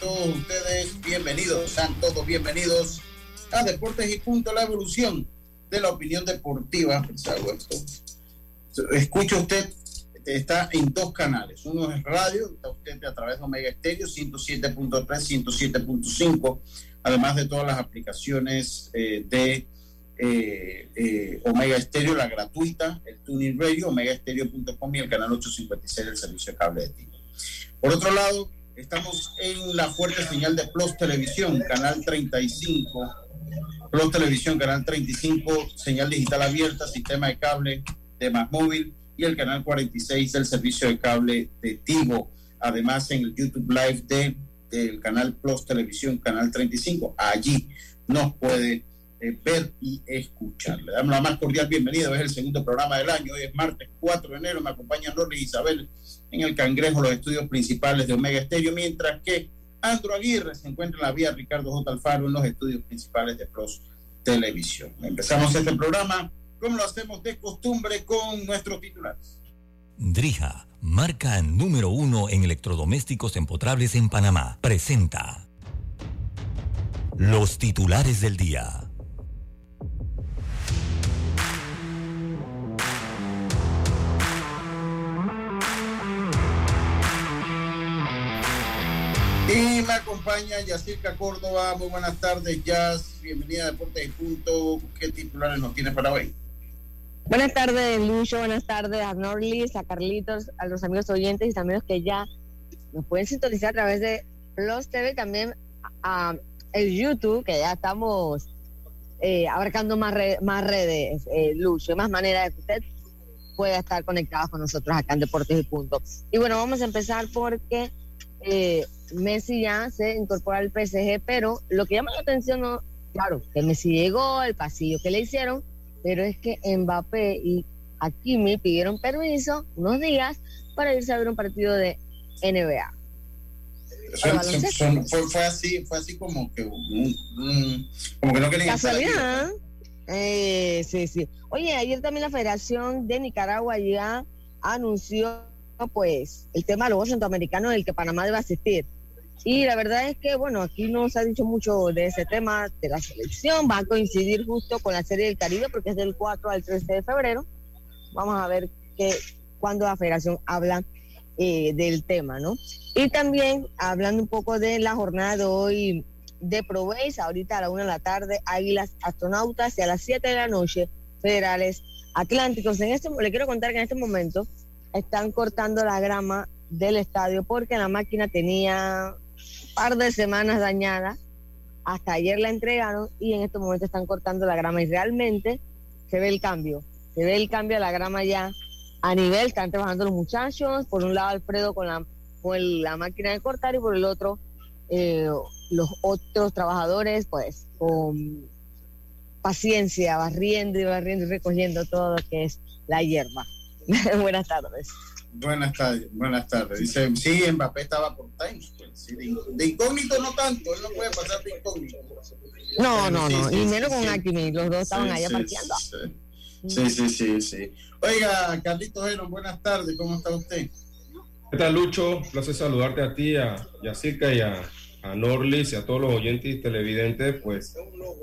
Todos ustedes bienvenidos, sean todos bienvenidos a Deportes y Punto, la evolución de la opinión deportiva. Escucha usted, está en dos canales. Uno es radio, está usted a través de Omega Estéreo 107.3, 107.5, además de todas las aplicaciones eh, de eh, eh, Omega Estéreo, la gratuita, el Tuning Radio, omegaestereo.com y el canal 856 del servicio de cable de Tigo. Por otro lado, Estamos en la fuerte señal de Plus Televisión, canal 35. Plus Televisión, canal 35, señal digital abierta, sistema de cable de Más Móvil y el canal 46 del servicio de cable de Tigo. Además, en el YouTube Live de, del canal Plus Televisión, canal 35, allí nos puede eh, ver y escuchar. Le damos la más cordial bienvenida. Es el segundo programa del año. Hoy es martes 4 de enero. Me acompaña Norris Isabel en el Cangrejo, los estudios principales de Omega Estéreo, mientras que Andro Aguirre se encuentra en la vía Ricardo J. Alfaro en los estudios principales de Plus Televisión. Empezamos este programa como lo hacemos de costumbre con nuestros titulares. Drija, marca número uno en electrodomésticos empotrables en Panamá, presenta los titulares del día. Y me acompaña Yacirca Córdoba. Muy buenas tardes, Jazz. Bienvenida a Deportes y Punto. ¿Qué titulares nos tienes para hoy? Buenas tardes, Lucho. Buenas tardes a Norlis, a Carlitos, a los amigos oyentes y amigos que ya nos pueden sintonizar a través de Plus TV también a, el YouTube, que ya estamos eh, abarcando más, más redes, eh, Lucho, más maneras de que usted pueda estar conectado con nosotros acá en Deportes y Punto. Y bueno, vamos a empezar porque eh, Messi ya se incorpora al PSG, pero lo que llama la atención, no, claro, que Messi llegó, el pasillo que le hicieron, pero es que Mbappé y Hakimi pidieron permiso unos días para irse a ver un partido de NBA. fue, así, fue así como que, como que no querían Casualidad. Eh, sí, sí. Oye, ayer también la Federación de Nicaragua ya anunció pues el tema de los centroamericanos del que Panamá debe asistir. Y la verdad es que, bueno, aquí no se ha dicho mucho de ese tema de la selección, va a coincidir justo con la Serie del Caribe porque es del 4 al 13 de febrero. Vamos a ver que cuando la federación habla eh, del tema, ¿no? Y también hablando un poco de la jornada de hoy de Proveis, ahorita a la una de la tarde, Águilas Astronautas y a las 7 de la noche, Federales Atlánticos. En este, le quiero contar que en este momento están cortando la grama del estadio porque la máquina tenía par de semanas dañada. Hasta ayer la entregaron y en este momento están cortando la grama y realmente se ve el cambio. Se ve el cambio de la grama ya a nivel, están trabajando los muchachos. Por un lado Alfredo con la, con la máquina de cortar y por el otro eh, los otros trabajadores pues con paciencia, barriendo y barriendo y recogiendo todo lo que es la hierba. buenas tardes. Buenas tardes, buenas tardes. Dice, sí, Mbappé estaba por Times de, incógnito no tanto, él no puede pasar de incógnito. No, no, no, y menos con Akimi, los dos estaban allá parqueando. Sí, sí, sí, sí. Oiga, Carlitos Heron, buenas tardes, ¿cómo está usted? ¿Qué tal, Lucho? Placer saludarte a ti, a Yacirca y a, a Norlis y a todos los oyentes y televidentes, pues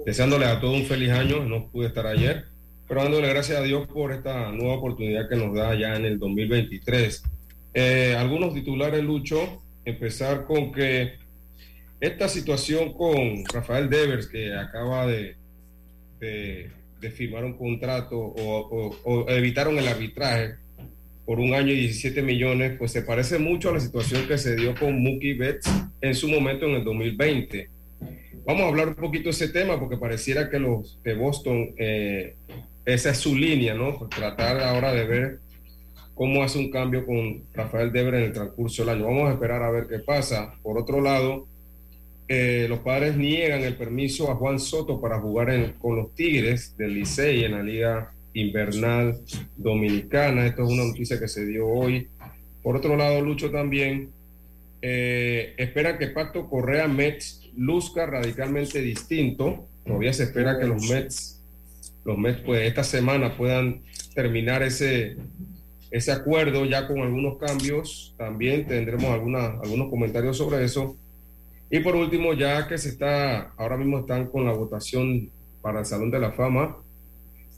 deseándoles a todos un feliz año. No pude estar ayer, pero dándole gracias a Dios por esta nueva oportunidad que nos da ya en el 2023. Eh, algunos titulares, Lucho, empezar con que esta situación con Rafael Devers, que acaba de, de, firmar un contrato o, o evitaron el arbitraje, por un año y 17 millones, pues se parece mucho a la situación que se dio con Mookie Betts en su momento en el 2020. Vamos a hablar un poquito de ese tema porque pareciera que los de Boston, eh, esa es su línea, ¿no? Tratar ahora de ver cómo hace un cambio con Rafael Debre en el transcurso del año. Vamos a esperar a ver qué pasa. Por otro lado, eh, los padres niegan el permiso a Juan Soto para jugar con los Tigres del Licey en la Liga invernal dominicana. Esto es una noticia que se dio hoy. Por otro lado, Lucho también eh, espera que Pacto Correa Mets luzca radicalmente distinto. Todavía se espera que los Mets, los Mets, pues esta semana puedan terminar ese, ese acuerdo ya con algunos cambios. También tendremos alguna, algunos comentarios sobre eso. Y por último, ya que se está, ahora mismo están con la votación para el Salón de la Fama,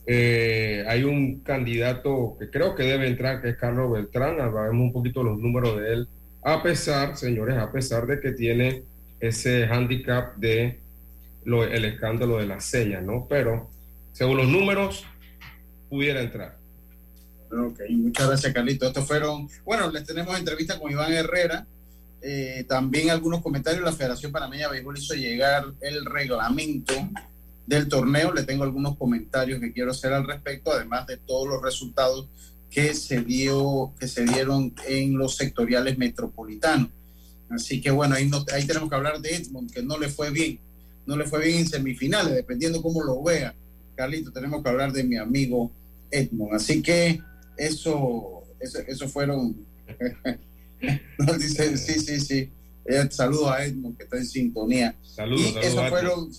eh, hay un candidato que creo que debe entrar, que es Carlos Beltrán. Hablamos un poquito los números de él. A pesar, señores, a pesar de que tiene ese handicap de lo, el escándalo de las señas, ¿no? Pero según los números, pudiera entrar. Ok, muchas gracias, Carlito. Estos fueron, bueno, les tenemos entrevista con Iván Herrera. Eh, también algunos comentarios. La Federación Panameña de Béisbol hizo llegar el reglamento del torneo. Le tengo algunos comentarios que quiero hacer al respecto, además de todos los resultados que se dio, que se dieron en los sectoriales metropolitanos. Así que bueno, ahí, ahí tenemos que hablar de Edmond, que no le fue bien, no le fue bien en semifinales, dependiendo cómo lo vea. Carlito, tenemos que hablar de mi amigo Edmond. Así que eso, eso, eso fueron, dice, sí, sí, sí. Eh, saludos a Edmond que está en sintonía. Saludos. Y esos fueron,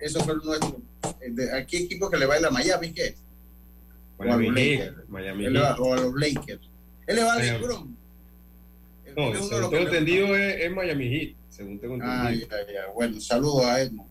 eso fueron nuestros. Eh, aquí equipo que le baila a Miami, ¿qué? Miami, o a los Lakers. Miami Él va, o a los Lakers. Él le va a LeBron. No, según tengo entendido es, es, Miami Heat, según tengo entendido. Ah, ya, ya. Bueno, saludos a Edmond.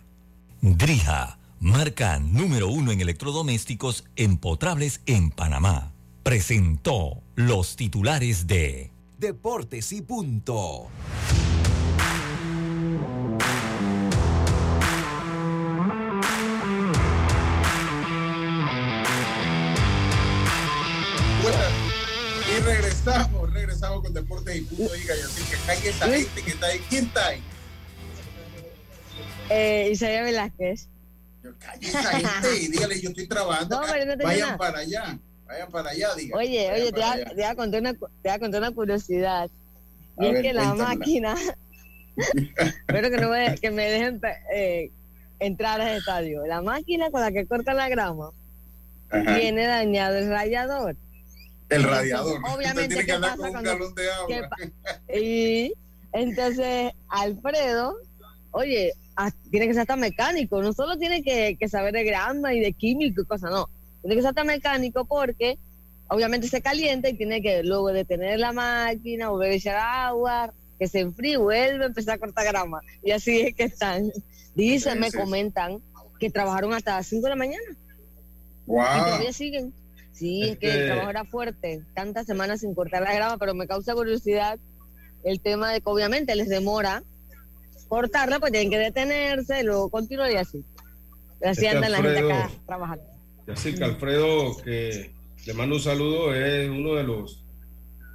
Drija marca número uno en electrodomésticos empotrables en Panamá. Presentó los titulares de Deportes y Punto. y regresamos, regresamos con Deportes y Punto. Diga, así que cae esa gente que está ahí. ¿Quién está ahí? Eh, Velázquez. Calle esa gente y dígale, yo estoy trabajando. No, pero no te vayan nada. para allá, vayan para allá, diga. Oye, oye, te voy, a, allá. te voy a contar una, te voy a contar una curiosidad. Y A es ver, que la máquina, espero que, no me, que me dejen eh, entrar al estadio. La máquina con la que corta la grama Ajá. tiene dañado el radiador. El radiador. Obviamente, tiene que ¿qué andar pasa con un galón de ¿Qué agua. Y entonces Alfredo, oye, tiene que ser hasta mecánico, no solo tiene que, que saber de grama y de químico y cosas, no, tiene que ser hasta mecánico porque obviamente se calienta y tiene que luego detener la máquina, volver a echar agua, que se enfríe, vuelve a empezar a cortar grama. Y así es que están. Dicen, me comentan que trabajaron hasta las 5 de la mañana y Wow. todavía siguen. Sí, es que el Este- trabajo era fuerte, tantas semanas sin cortar la grama, pero me causa curiosidad el tema de que obviamente les demora cortarla, pues tienen que detenerse, luego continuar y así. Así Este andan la gente Alfredo- acá trabajando. Así que Alfredo, que le mando un saludo, es uno de los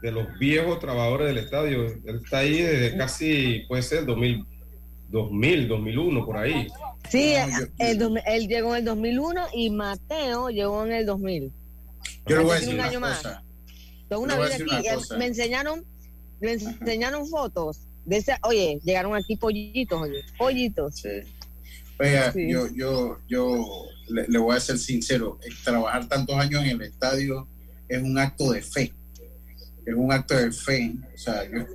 de los viejos trabajadores del estadio. Él está ahí desde casi, puede ser, 2000, 2000 2001, por ahí. Sí, el dos- él llegó en el 2001 y Mateo llegó en el 2000. Yo le voy a decir un una año cosa. Toda una decir aquí. una cosa. Me enseñaron, me enseñaron fotos de oye, llegaron aquí pollitos, oye, pollitos. Sí. Oiga, yo, yo, yo le, voy a ser sincero, trabajar tantos años en el estadio es un acto de fe. Es un acto de fe. O sea, yo,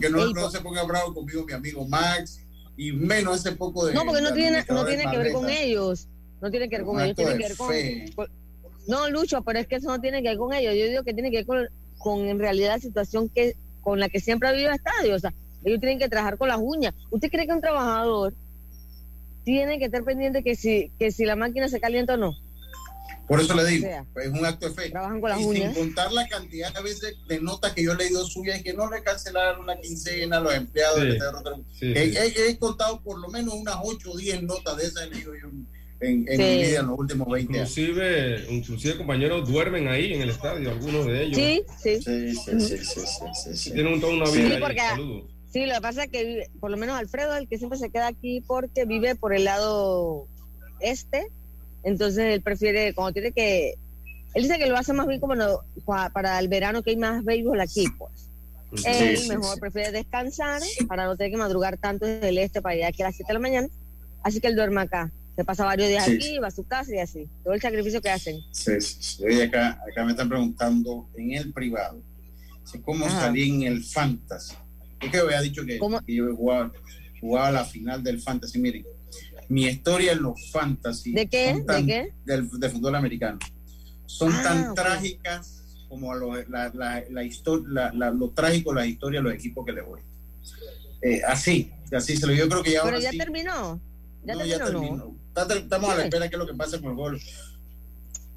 que no, no se ponga bravo conmigo mi amigo Max, y menos ese poco de. No, porque no tiene, no tiene que ver con ellos. No tiene que ver con ellos, tiene que ver con, No, Lucho, pero es que eso no tiene que ver con ellos. Yo digo que tiene que ver con, con en realidad la situación que con la que siempre ha vivido el estadio. O sea, ellos tienen que trabajar con las uñas. ¿Usted cree que un trabajador tiene que estar pendiente que si, que si la máquina se calienta o no? Por eso le digo, es un acto de fe. Trabajan con las y uñas. sin contar la cantidad de veces de notas que yo he leído suyas y que no le cancelaron una quincena a los empleados. he, contado por lo menos unas 8 o 10 notas de esas en, en, mi vida en los últimos 20 años. Inclusive, inclusive compañeros duermen ahí en el estadio, algunos de ellos. Sí, sí. Sí, sí, sí. sí, Tienen toda una vida ahí. Sí, lo que pasa es que por lo menos Alfredo es el que siempre se queda aquí porque vive por el lado este entonces él prefiere, cuando tiene que, él dice que lo hace más bien como para el verano que hay más béisbol aquí, pues. él mejor prefiere descansar para no tener que madrugar tanto desde el este para ir aquí a las 7 de la mañana. Así que él duerme acá. Se pasa varios días aquí, va a su casa y así. Todo el sacrificio que hacen. Sí, sí. acá, acá me están preguntando en el privado. ¿Cómo salí en el fantasy? Es que había dicho que, que yo jugaba, jugaba la final del fantasy. Miren, mi historia en los fantasy. ¿De qué? ¿De qué? Del, fútbol americano. Son ah, tan trágicas como lo, la, la, la historia, lo trágico la historia de los equipos que le voy. Eh, así, así se lo yo creo que ya Pero ya terminó. Ya no, ya terminó. Estamos a la espera qué es lo que pasa con el gol.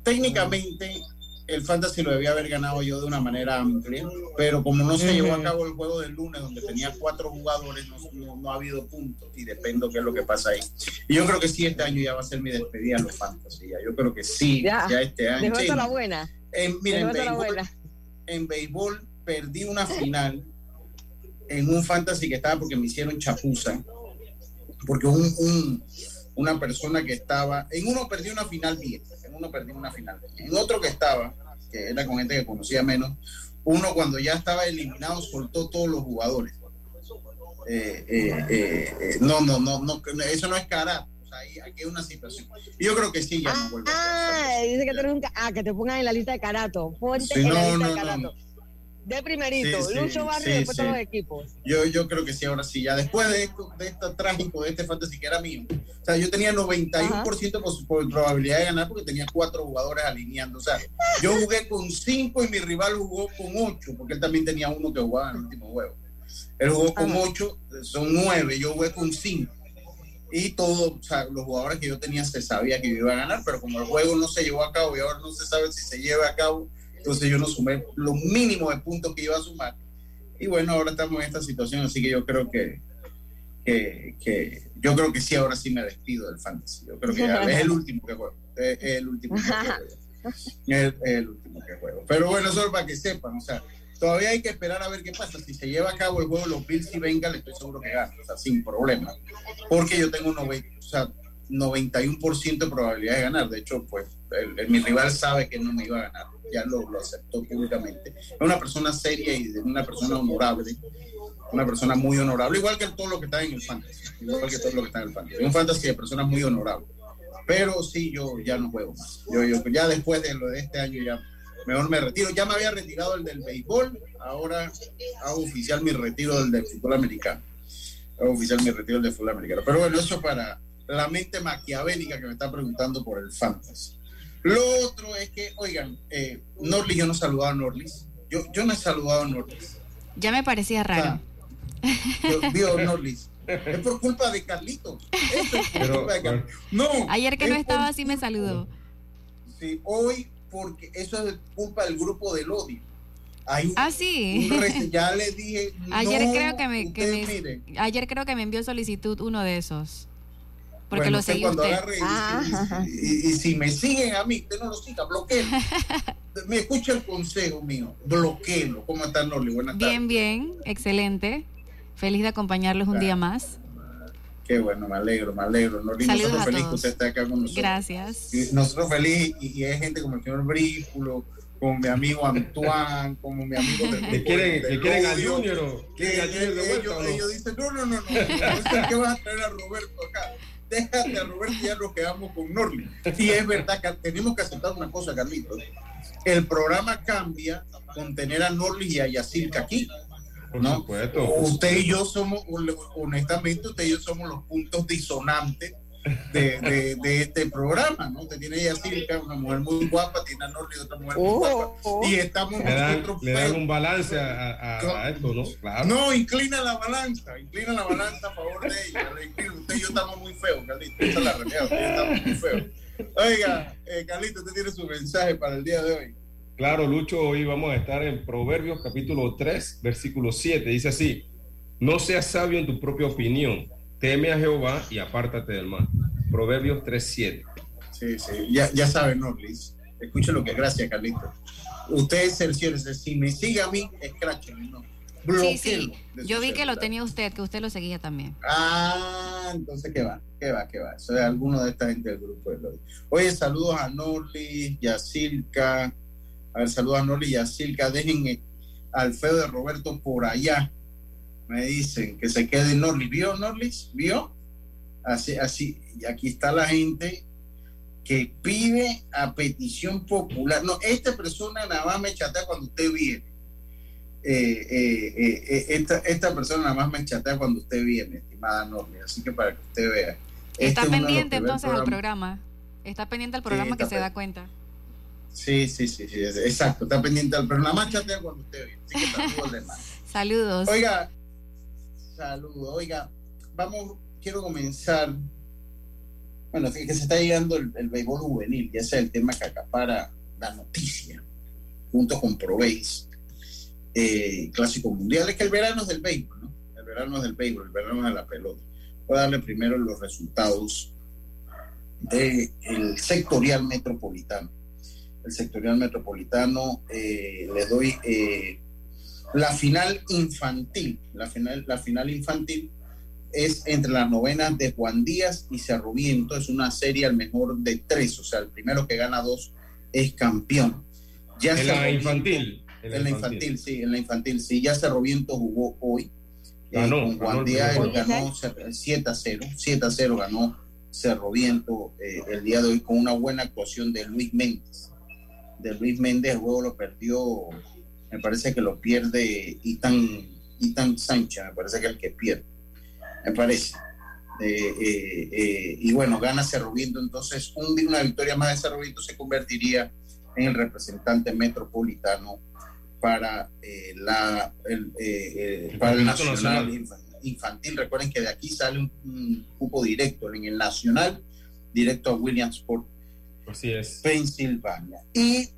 Técnicamente, el fantasy lo debía haber ganado yo de una manera amplia, pero como no se llevó a cabo el juego del lunes, donde tenía cuatro jugadores, no, ha habido puntos y dependo qué es lo que pasa ahí. Y yo creo que sí, este año ya va a ser mi despedida en los fantasy. Yo creo que sí, ya, este año. la buena. En, béisbol perdí una final en un fantasy que estaba porque me hicieron chapuza, porque un, una persona que estaba, en uno perdí una final bien uno perdió una final. En otro que estaba, que era con gente que conocía menos, uno cuando ya estaba eliminado soltó todos los jugadores. Eh, eh, eh, no, no, no, no, eso no es cara. O sea, aquí hay una situación. Yo creo que sí, ya no vuelve. Ah, dice que, tú ah, que te pongan en la lista de carato. Ponte en la lista de carato de primerito, Lucho Barrio y después todos los equipos. Yo, yo creo que sí, ahora sí, ya después de esto, de este trágico, de este fantasy que era mío. O sea, yo tenía 91% por, probabilidad de ganar porque tenía cuatro jugadores alineando. O sea, yo jugué con cinco y mi rival jugó con ocho, porque él también tenía uno que jugaba en el último juego. Él jugó con ocho, son nueve, yo jugué con cinco. Y todos, o sea, los jugadores que yo tenía se sabía que yo iba a ganar, pero como el juego no se llevó a cabo y ahora no se sabe si se lleva a cabo, entonces yo no sumé lo mínimo de puntos que iba a sumar. Y bueno, ahora estamos en esta situación, así que yo creo que, que, yo creo que sí, ahora sí me despido del fantasy. Yo creo que es el último que juego. Es, el último que juego. Es, el último que juego. Pero bueno, es para que sepan, o sea, todavía hay que esperar a ver qué pasa. Si se lleva a cabo el juego los Bills y venga, le estoy seguro que gana, o sea, sin problema. Porque yo tengo 90, o sea, 91% de probabilidad de ganar. De hecho, pues mi rival sabe que no me iba a ganar ya lo, aceptó públicamente. Es una persona seria y una persona honorable, una persona muy honorable, igual que todo lo que está en el fantasy, igual que todo lo que está en el fantasy. Un fantasy de personas muy honorables. Pero sí, yo ya no juego más. Yo, yo ya después de lo de este año ya mejor me retiro. Ya me había retirado el del béisbol, ahora hago oficial mi retiro del, del fútbol americano. Hago oficial mi retiro del fútbol americano. Pero bueno, eso para la mente maquiavélica que me está preguntando por el fantasy. Lo otro es que, oigan, eh, Norlis, yo no he saludado a Norlis. Yo, yo no he saludado a Norlis. Ya me parecía raro. vio Norlis. Es por culpa de Carlitos. No. Ayer que no estaba así me saludó. Sí, hoy porque eso es culpa del grupo del odio. ah, sí. ya le dije. Ayer creo que me, que me ayer creo que me envió solicitud uno de esos. Porque lo seguí usted. Ah. y, si me siguen a mí, usted no lo siga, bloqueenlo. me escucha el consejo mío, bloqueenlo. ¿Cómo están, Norli? Buenas tardes. Bien, bien, excelente. Feliz de acompañarlos un día más. Qué bueno, me alegro, me alegro. Norli, Saludos nosotros felices que usted esté acá con nosotros. Gracias. nosotros felices y, hay gente como el señor Brículo, con mi amigo Antoine, como mi amigo de ¿Que quieren, que quieren a Junior quieren a Junior de vuelta, ellos, ellos, dicen, no, no, no, no, no, ¿qué vas a traer a Roberto acá? Déjate a Roberto ya nos quedamos con Norli. Y es verdad que tenemos que aceptar una cosa, Carlitos. El programa cambia con tener a Norli y a Yacirca aquí. ¿no? Usted y yo somos, honestamente, usted y yo somos los puntos disonantes de, de, este programa, ¿no? Usted tiene a una mujer muy guapa, tiene a Norli, otra mujer muy guapa, oh, oh. y estamos le dan, nosotros. Le dan un balance a, a, esto, ¿no? Claro. No, inclina la balanza, inclina la balanza a favor de ella. Usted y yo estamos muy feos, Carlito, esa es la realidad, estamos muy feos. Oiga, eh, Carlito, usted tiene su mensaje para el día de hoy. Claro, Lucho, hoy vamos a estar en Proverbios capítulo 3, versículo 7. Dice así, no seas sabio en tu propia opinión, teme a Jehová y apártate del mal. Proverbios 3, 7. Sí, sí, ya, ya saben, ¿no, Liz? Escuchen lo que gracias, Carlito. Ustedes, señores, si me sigue a mí, escráchenme, ¿no? Sí, sí. Yo vi que lo tenía usted, que usted lo seguía también. Ah, entonces, ¿qué va? ¿Qué va? ¿Qué va? Soy alguno de esta gente del grupo. Oye, saludos a Norli, Yacilca, a ver, saludos a Noli y a Silca. Dejen al feo de Roberto por allá. Me dicen que se quede Norli. ¿Vio, Norlis? ¿Vio? Así, así. Y aquí está la gente que pide a petición popular. No, esta persona nada más me chatea cuando usted viene. Eh, eh, eh, esta, esta, persona nada más me chatea cuando usted viene, estimada Norli. Así que para que usted vea. Está este pendiente entonces al programa. Está pendiente al programa que se da cuenta. Sí, sí, sí, sí, exacto, está pendiente del programa. Más chatea cuando usted viene. Así que Saludos. Oiga, saludos. Oiga, vamos, quiero comenzar. Bueno, que se está llegando el, el béisbol juvenil, ya sea el tema que acapara la noticia, junto con Proveis, eh, Clásico Mundial. Es que el verano es del béisbol, ¿no? El verano es del béisbol, el verano es de la pelota. Voy a darle primero los resultados del sectorial metropolitano el sectorial metropolitano, eh, le doy eh, la final infantil. La final, la final infantil es entre las novenas de Juan Díaz y Cerro Viento. Es una serie al mejor de tres, o sea, el primero que gana dos es campeón. Ya en la infantil. En la infantil, sí, en la infantil, sí. Ya Cerro Viento jugó hoy. Eh, con Juan Díaz ganó 7 a 0. 7 a 0 ganó Cerro Viento el día de hoy con una buena actuación de Luis Méndez de Luis Méndez, el juego lo perdió, me parece que lo pierde Itan, Itan Sánchez, me parece que es el que pierde, me parece. Eh, eh, eh, y bueno, gana Cerro Viento, entonces un, una victoria más de Cerro Viento se convertiría en el representante metropolitano para, la, el, para el Nacional Infantil. Recuerden que de aquí sale un, un cupo directo en el Nacional, directo a Williamsport Así es. Pensilvania. Y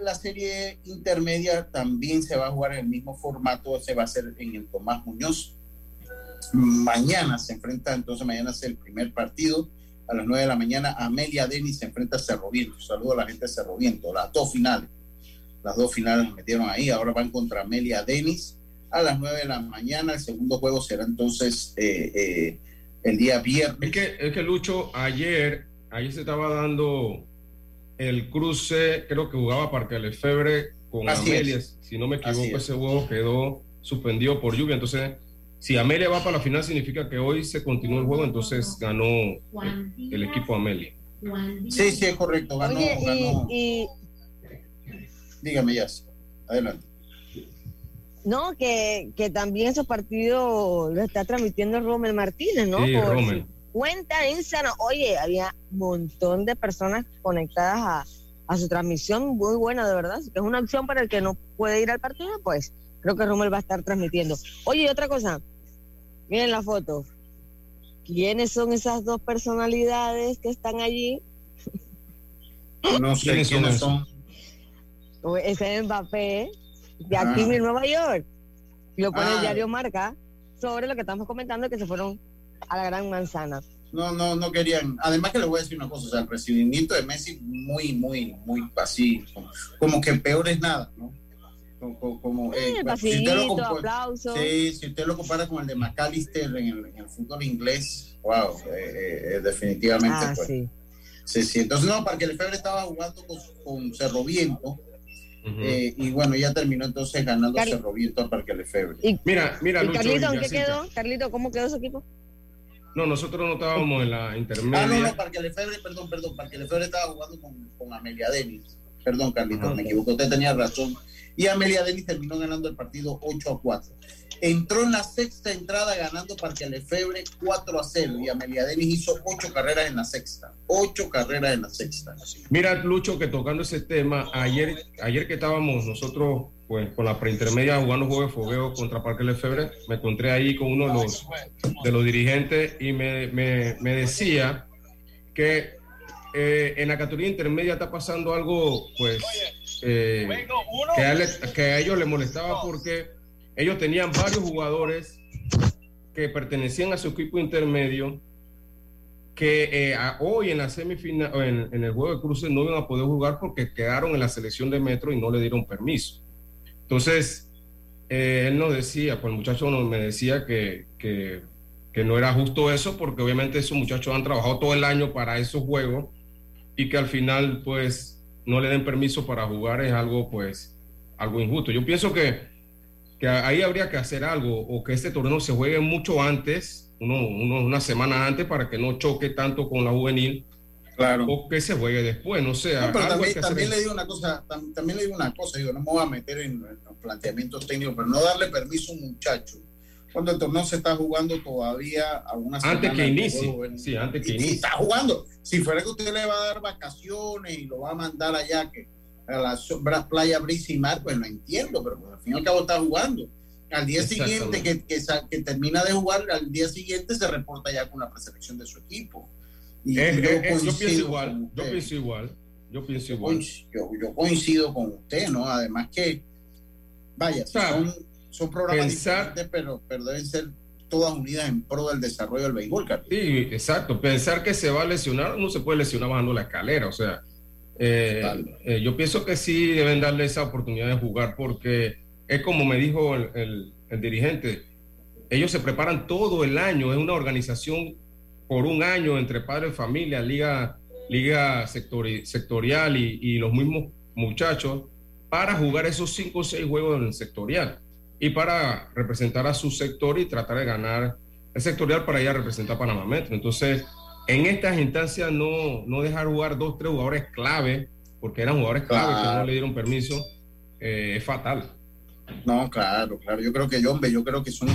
la serie intermedia también se va a jugar en el mismo formato, se va a hacer en el Tomás Muñoz. Mañana se enfrenta, entonces mañana es el primer partido. A las 9 de la mañana, Amelia Denis se enfrenta a Cerro Viento. Saludo a la gente de Cerro Viento. Las dos finales. Las dos finales metieron ahí. Ahora van contra Amelia Denis a las 9 de la mañana. El segundo juego será entonces eh, eh, el día viernes. Es que, es que Lucho, ayer ahí se estaba dando el cruce, creo que jugaba Parque Lefebre con Amelia. Si no me equivoco, ese juego quedó suspendido por lluvia. Entonces, si Amelia va para la final, significa que hoy se continúa el juego, entonces ganó el, equipo Amelia. Sí, sí, es correcto. Ganó, Dígame, ya. Adelante. No, que, que también esos partidos lo está transmitiendo Romel Martínez, ¿no? Sí, Romel cuenta Instagram. Oye, había un montón de personas conectadas a, su transmisión, muy buena, de verdad. que es una opción para el que no puede ir al partido, pues creo que Rommel va a estar transmitiendo. Oye, otra cosa, miren la foto. ¿Quiénes son esas dos personalidades que están allí? No sé quiénes son. Ese es Mbappé, de aquí en Nueva York. Lo pone el ah. diario Marca sobre lo que estamos comentando, que se fueron a la gran manzana. No, no, no querían. Además que le voy a decir una cosa, o sea, el recibimiento de Messi muy, muy, muy así, como, que peor es nada, ¿no? Como, eh, si usted lo compara, sí, si usted lo compara con el de McAllister en el, en el fútbol inglés, wow, eh, eh, definitivamente. Ah, sí. sí. sí, Entonces, no, para que el Febre estaba jugando con, con Cerro Viento, eh, y bueno, ya terminó entonces ganando Cerro Viento a Parque Lefebvre. mira, mira, ¿Y Carlito, ¿en qué quedó? Carlito, ¿cómo quedó su equipo? No, nosotros no estábamos en la intermedia. Ah, no, no, Parque Lefebvre, perdón, perdón, Parque Lefebvre estaba jugando con, con Amelia Denis. Perdón, Carlito, me equivoco, usted tenía razón. Y Amelia Denis terminó ganando el partido 8 a 4. Entró en la sexta entrada ganando Parque Lefebvre 4 a 0 y Amelia Denis hizo 8 carreras en la sexta. 8 carreras en la sexta. Mira, Lucho, que tocando ese tema, ayer, ayer que estábamos nosotros pues con la preintermedia jugando juego de fogueo contra Parque Lefebvre, me encontré ahí con uno de los, de los dirigentes y me, me, me decía que eh, en la categoría intermedia está pasando algo, pues, eh, que, a que a ellos les molestaba porque ellos tenían varios jugadores que pertenecían a su equipo intermedio que eh, hoy en la semifinal, en, el juego de cruces no iban a poder jugar porque quedaron en la selección de metro y no le dieron permiso. Entonces, eh, él nos decía, pues el muchacho me decía que, que, que, no era justo eso porque obviamente esos muchachos han trabajado todo el año para esos juegos y que al final pues no le den permiso para jugar es algo pues algo injusto. Yo pienso que que ahí habría que hacer algo o que este torneo se juegue mucho antes, uno, una semana antes para que no choque tanto con la juvenil. Claro. O que se juegue después, no sé. pero también, le digo una cosa, también, le digo una cosa, digo, no me voy a meter en, los planteamientos técnicos, pero no darle permiso a un muchacho cuando el torneo se está jugando todavía a una Antes que inicie. sí, antes que inicie. está jugando. Si fuera que usted le va a dar vacaciones y lo va a mandar allá, que a la playa Brisa y Mar, pues no entiendo, pero pues, al fin y al cabo está jugando. Al día siguiente que, que, termina de jugar, al día siguiente se reporta ya con la preselección de su equipo. Y yo, pienso igual, yo pienso igual, yo pienso igual. Yo, coincido con usted, ¿no? Además que, vaya, son, son programas diferentes, pero, pero deben ser todas unidas en pro del desarrollo del béisbol. Sí, exacto. Pensar que se va a lesionar, no se puede lesionar bajando la escalera, o sea, eh, eh, yo pienso que sí deben darle esa oportunidad de jugar porque es como me dijo el, dirigente, ellos se preparan todo el año, es una organización por un año entre padres, familia, liga, liga sectorial y, los mismos muchachos para jugar esos cinco o seis juegos en el sectorial y para representar a su sector y tratar de ganar el sectorial para ir a representar a Panamá Metro. Entonces, en estas instancias no, no dejar jugar dos, tres jugadores clave, porque eran jugadores clave que no le dieron permiso, eh, es fatal. No, claro, claro. Yo creo que yo, yo creo que son,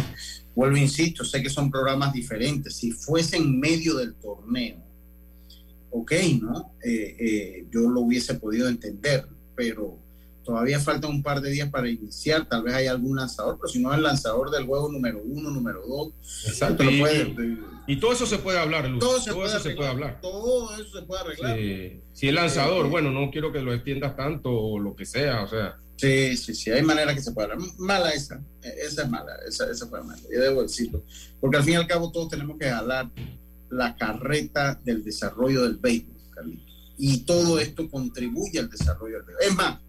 vuelvo, insisto, sé que son programas diferentes. Si fuese en medio del torneo, ok, ¿no? Eh, eh, yo lo hubiese podido entender, pero todavía falta un par de días para iniciar. Tal vez hay algún lanzador, pero si no es el lanzador del juego número uno, número dos, Exacto. Y todo eso se puede hablar, Luz. Todo, se, puede eso se, puede hablar. Todo eso se puede arreglar. Si el lanzador, bueno, no quiero que lo extiendas tanto o lo que sea, o sea. Sí, sí, sí, hay manera que se pueda hablar. Mala esa, esa es mala, esa, esa fue mala, yo debo decirlo. Porque al fin y al cabo todos tenemos que jalar la carreta del desarrollo del béisbol, Carlitos. Y todo esto contribuye al desarrollo del béisbol. Es más,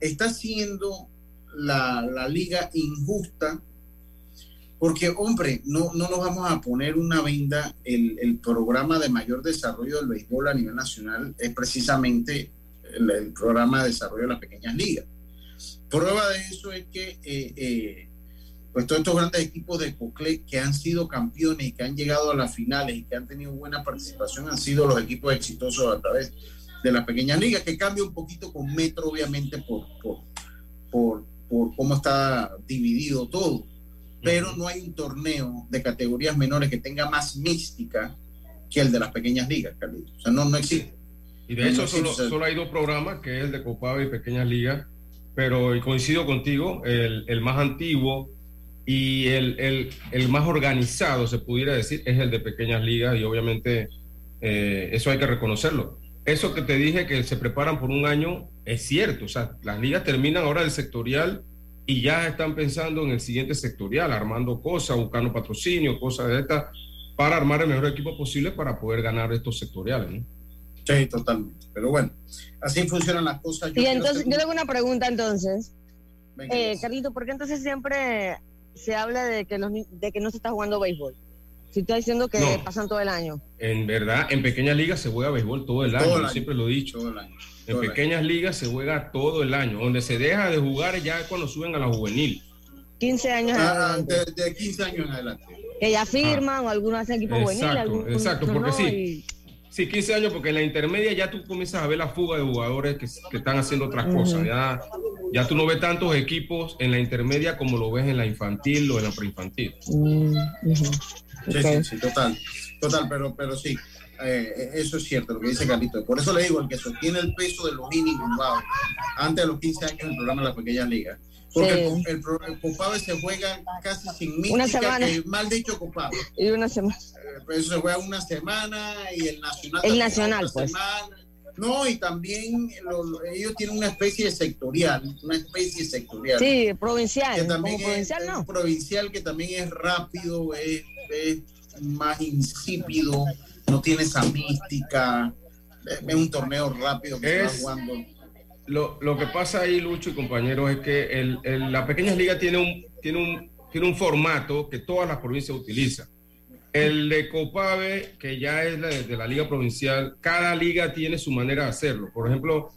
está siendo la, la liga injusta porque, hombre, no, no nos vamos a poner una venda. El, programa de mayor desarrollo del béisbol a nivel nacional es precisamente el, programa de desarrollo de las pequeñas ligas. Prueba de eso es que eh, eh, pues todos estos grandes equipos de Cocle que han sido campeones y que han llegado a las finales y que han tenido buena participación han sido los equipos exitosos a través de las pequeñas ligas, que cambia un poquito con Metro, obviamente, por, por, por, por cómo está dividido todo pero no hay un torneo de categorías menores que tenga más mística que el de las pequeñas ligas, Carlitos. O sea, no, no existe. Y de hecho, solo, solo, hay dos programas, que es el de Copado y Pequeñas Ligas, pero coincido contigo, el, el más antiguo y el, el, el, más organizado, se pudiera decir, es el de Pequeñas Ligas y obviamente eh, eso hay que reconocerlo. Eso que te dije que se preparan por un año es cierto, o sea, las ligas terminan ahora el sectorial y ya están pensando en el siguiente sectorial, armando cosas, buscando patrocinio, cosas de estas, para armar el mejor equipo posible para poder ganar estos sectoriales. ¿no? Sí, totalmente. Pero bueno, así funcionan las cosas. y entonces, yo tengo una pregunta entonces. Eh, Carlito, ¿por qué entonces siempre se habla de que, los, de que no se está jugando béisbol? Si está diciendo que pasan todo el año. En verdad, en pequeñas ligas se juega béisbol todo el año, siempre lo he dicho. Todo el año. En pequeñas ligas se juega todo el año. Donde se deja de jugar ya es cuando suben a la juvenil. 15 años ah, adelante. De, 15 años en adelante. Que ya firman o algunos hacen equipo juvenil. Exacto, porque sí. Sí, 15 años, porque en la intermedia ya tú comienzas a ver la fuga de jugadores que, están haciendo otras cosas. Ya, ya tú no ves tantos equipos en la intermedia como lo ves en la infantil o en la preinfantil. Mm, sí, sí, sí, total. Total, pero, pero sí. Eh, eso es cierto lo que dice Carlito. Por eso le digo, el que sostiene el peso de los innings antes de los 15 años en el programa de las pequeñas ligas. Porque el, el, se juega casi sin mística, una semana. mal dicho Copave. Y una semana. Eh, pues se juega una semana y el Nacional. El Nacional, pues. No, y también ellos tienen una especie de sectorial, una especie sectorial. Sí, provincial. Que también provincial, no. provincial que también es rápido, es, es más insípido no tiene esa mística. Es un torneo rápido que está jugando. Lo, lo, que pasa ahí, Lucho y compañeros, es que el, la pequeña liga tiene un, tiene, un, tiene un formato que todas las provincias utilizan. El de Copave, que ya es la, de la liga provincial, cada liga tiene su manera de hacerlo. Por ejemplo,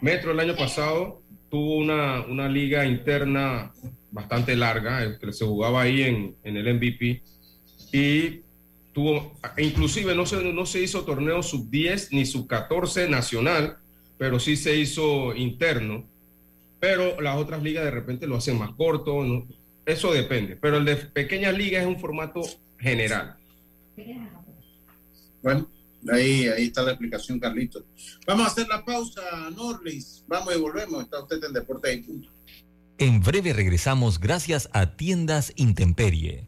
Metro el año pasado tuvo una, una liga interna bastante larga, que se jugaba ahí en, en el MVP, y inclusive no se, no se hizo torneo sub 10 ni sub 14 nacional, pero sí se hizo interno. Pero las otras ligas de repente lo hacen más corto, eso depende. Pero el de pequeñas ligas es un formato general. Bueno, ahí, ahí está la explicación, Carlito. Vamos a hacer la pausa, Norlis. Vamos y volvemos. Está usted en Deporte En breve regresamos gracias a Tiendas Intemperie.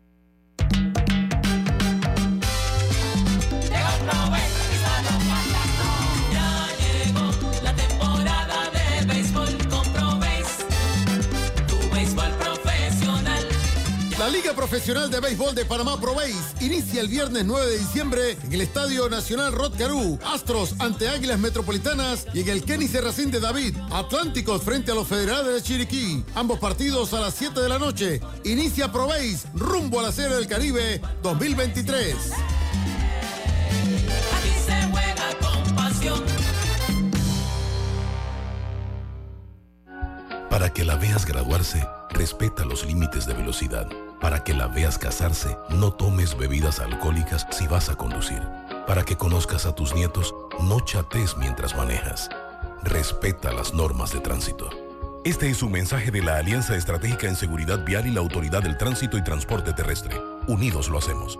Liga Profesional de Béisbol de Panamá Pro inicia el viernes 9 de diciembre en el Estadio Nacional Rod Astros ante Águilas Metropolitanas y en el Kenny Serracín de David. Atlánticos frente a los Federales de Chiriquí. Ambos partidos a las 7 de la noche. Inicia Pro rumbo a la Serie del Caribe 2023. Para que la veas graduarse, respeta los límites de velocidad. Para que la veas casarse, no tomes bebidas alcohólicas si vas a conducir. Para que conozcas a tus nietos, no chates mientras manejas. Respeta las normas de tránsito. Este es un mensaje de la Alianza Estratégica en Seguridad Vial y la Autoridad del Tránsito y Transporte Terrestre. Unidos lo hacemos.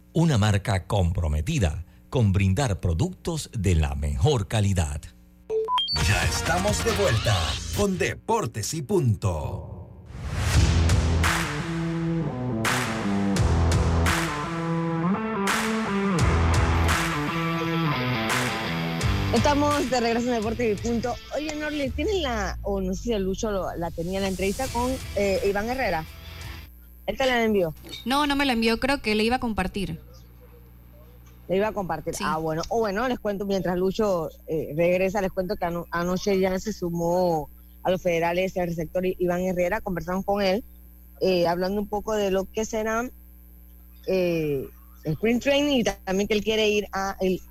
una marca comprometida con brindar productos de la mejor calidad. Ya estamos de vuelta con Deportes y Punto. Estamos de regreso en Deporte y Punto. Oye, Norli, ¿tienes la, o no sé si el Lucho la tenía en la entrevista con eh, Iván Herrera? ¿Él te la envió? No, no me la envió, creo que le iba a compartir. Le iba a compartir. Ah, bueno. O bueno, les cuento, mientras Lucho eh, regresa, les cuento que anoche ya se sumó a los federales el receptor Iván Herrera, conversamos con él, eh, hablando un poco de lo que será el sprint training y también que él quiere ir a el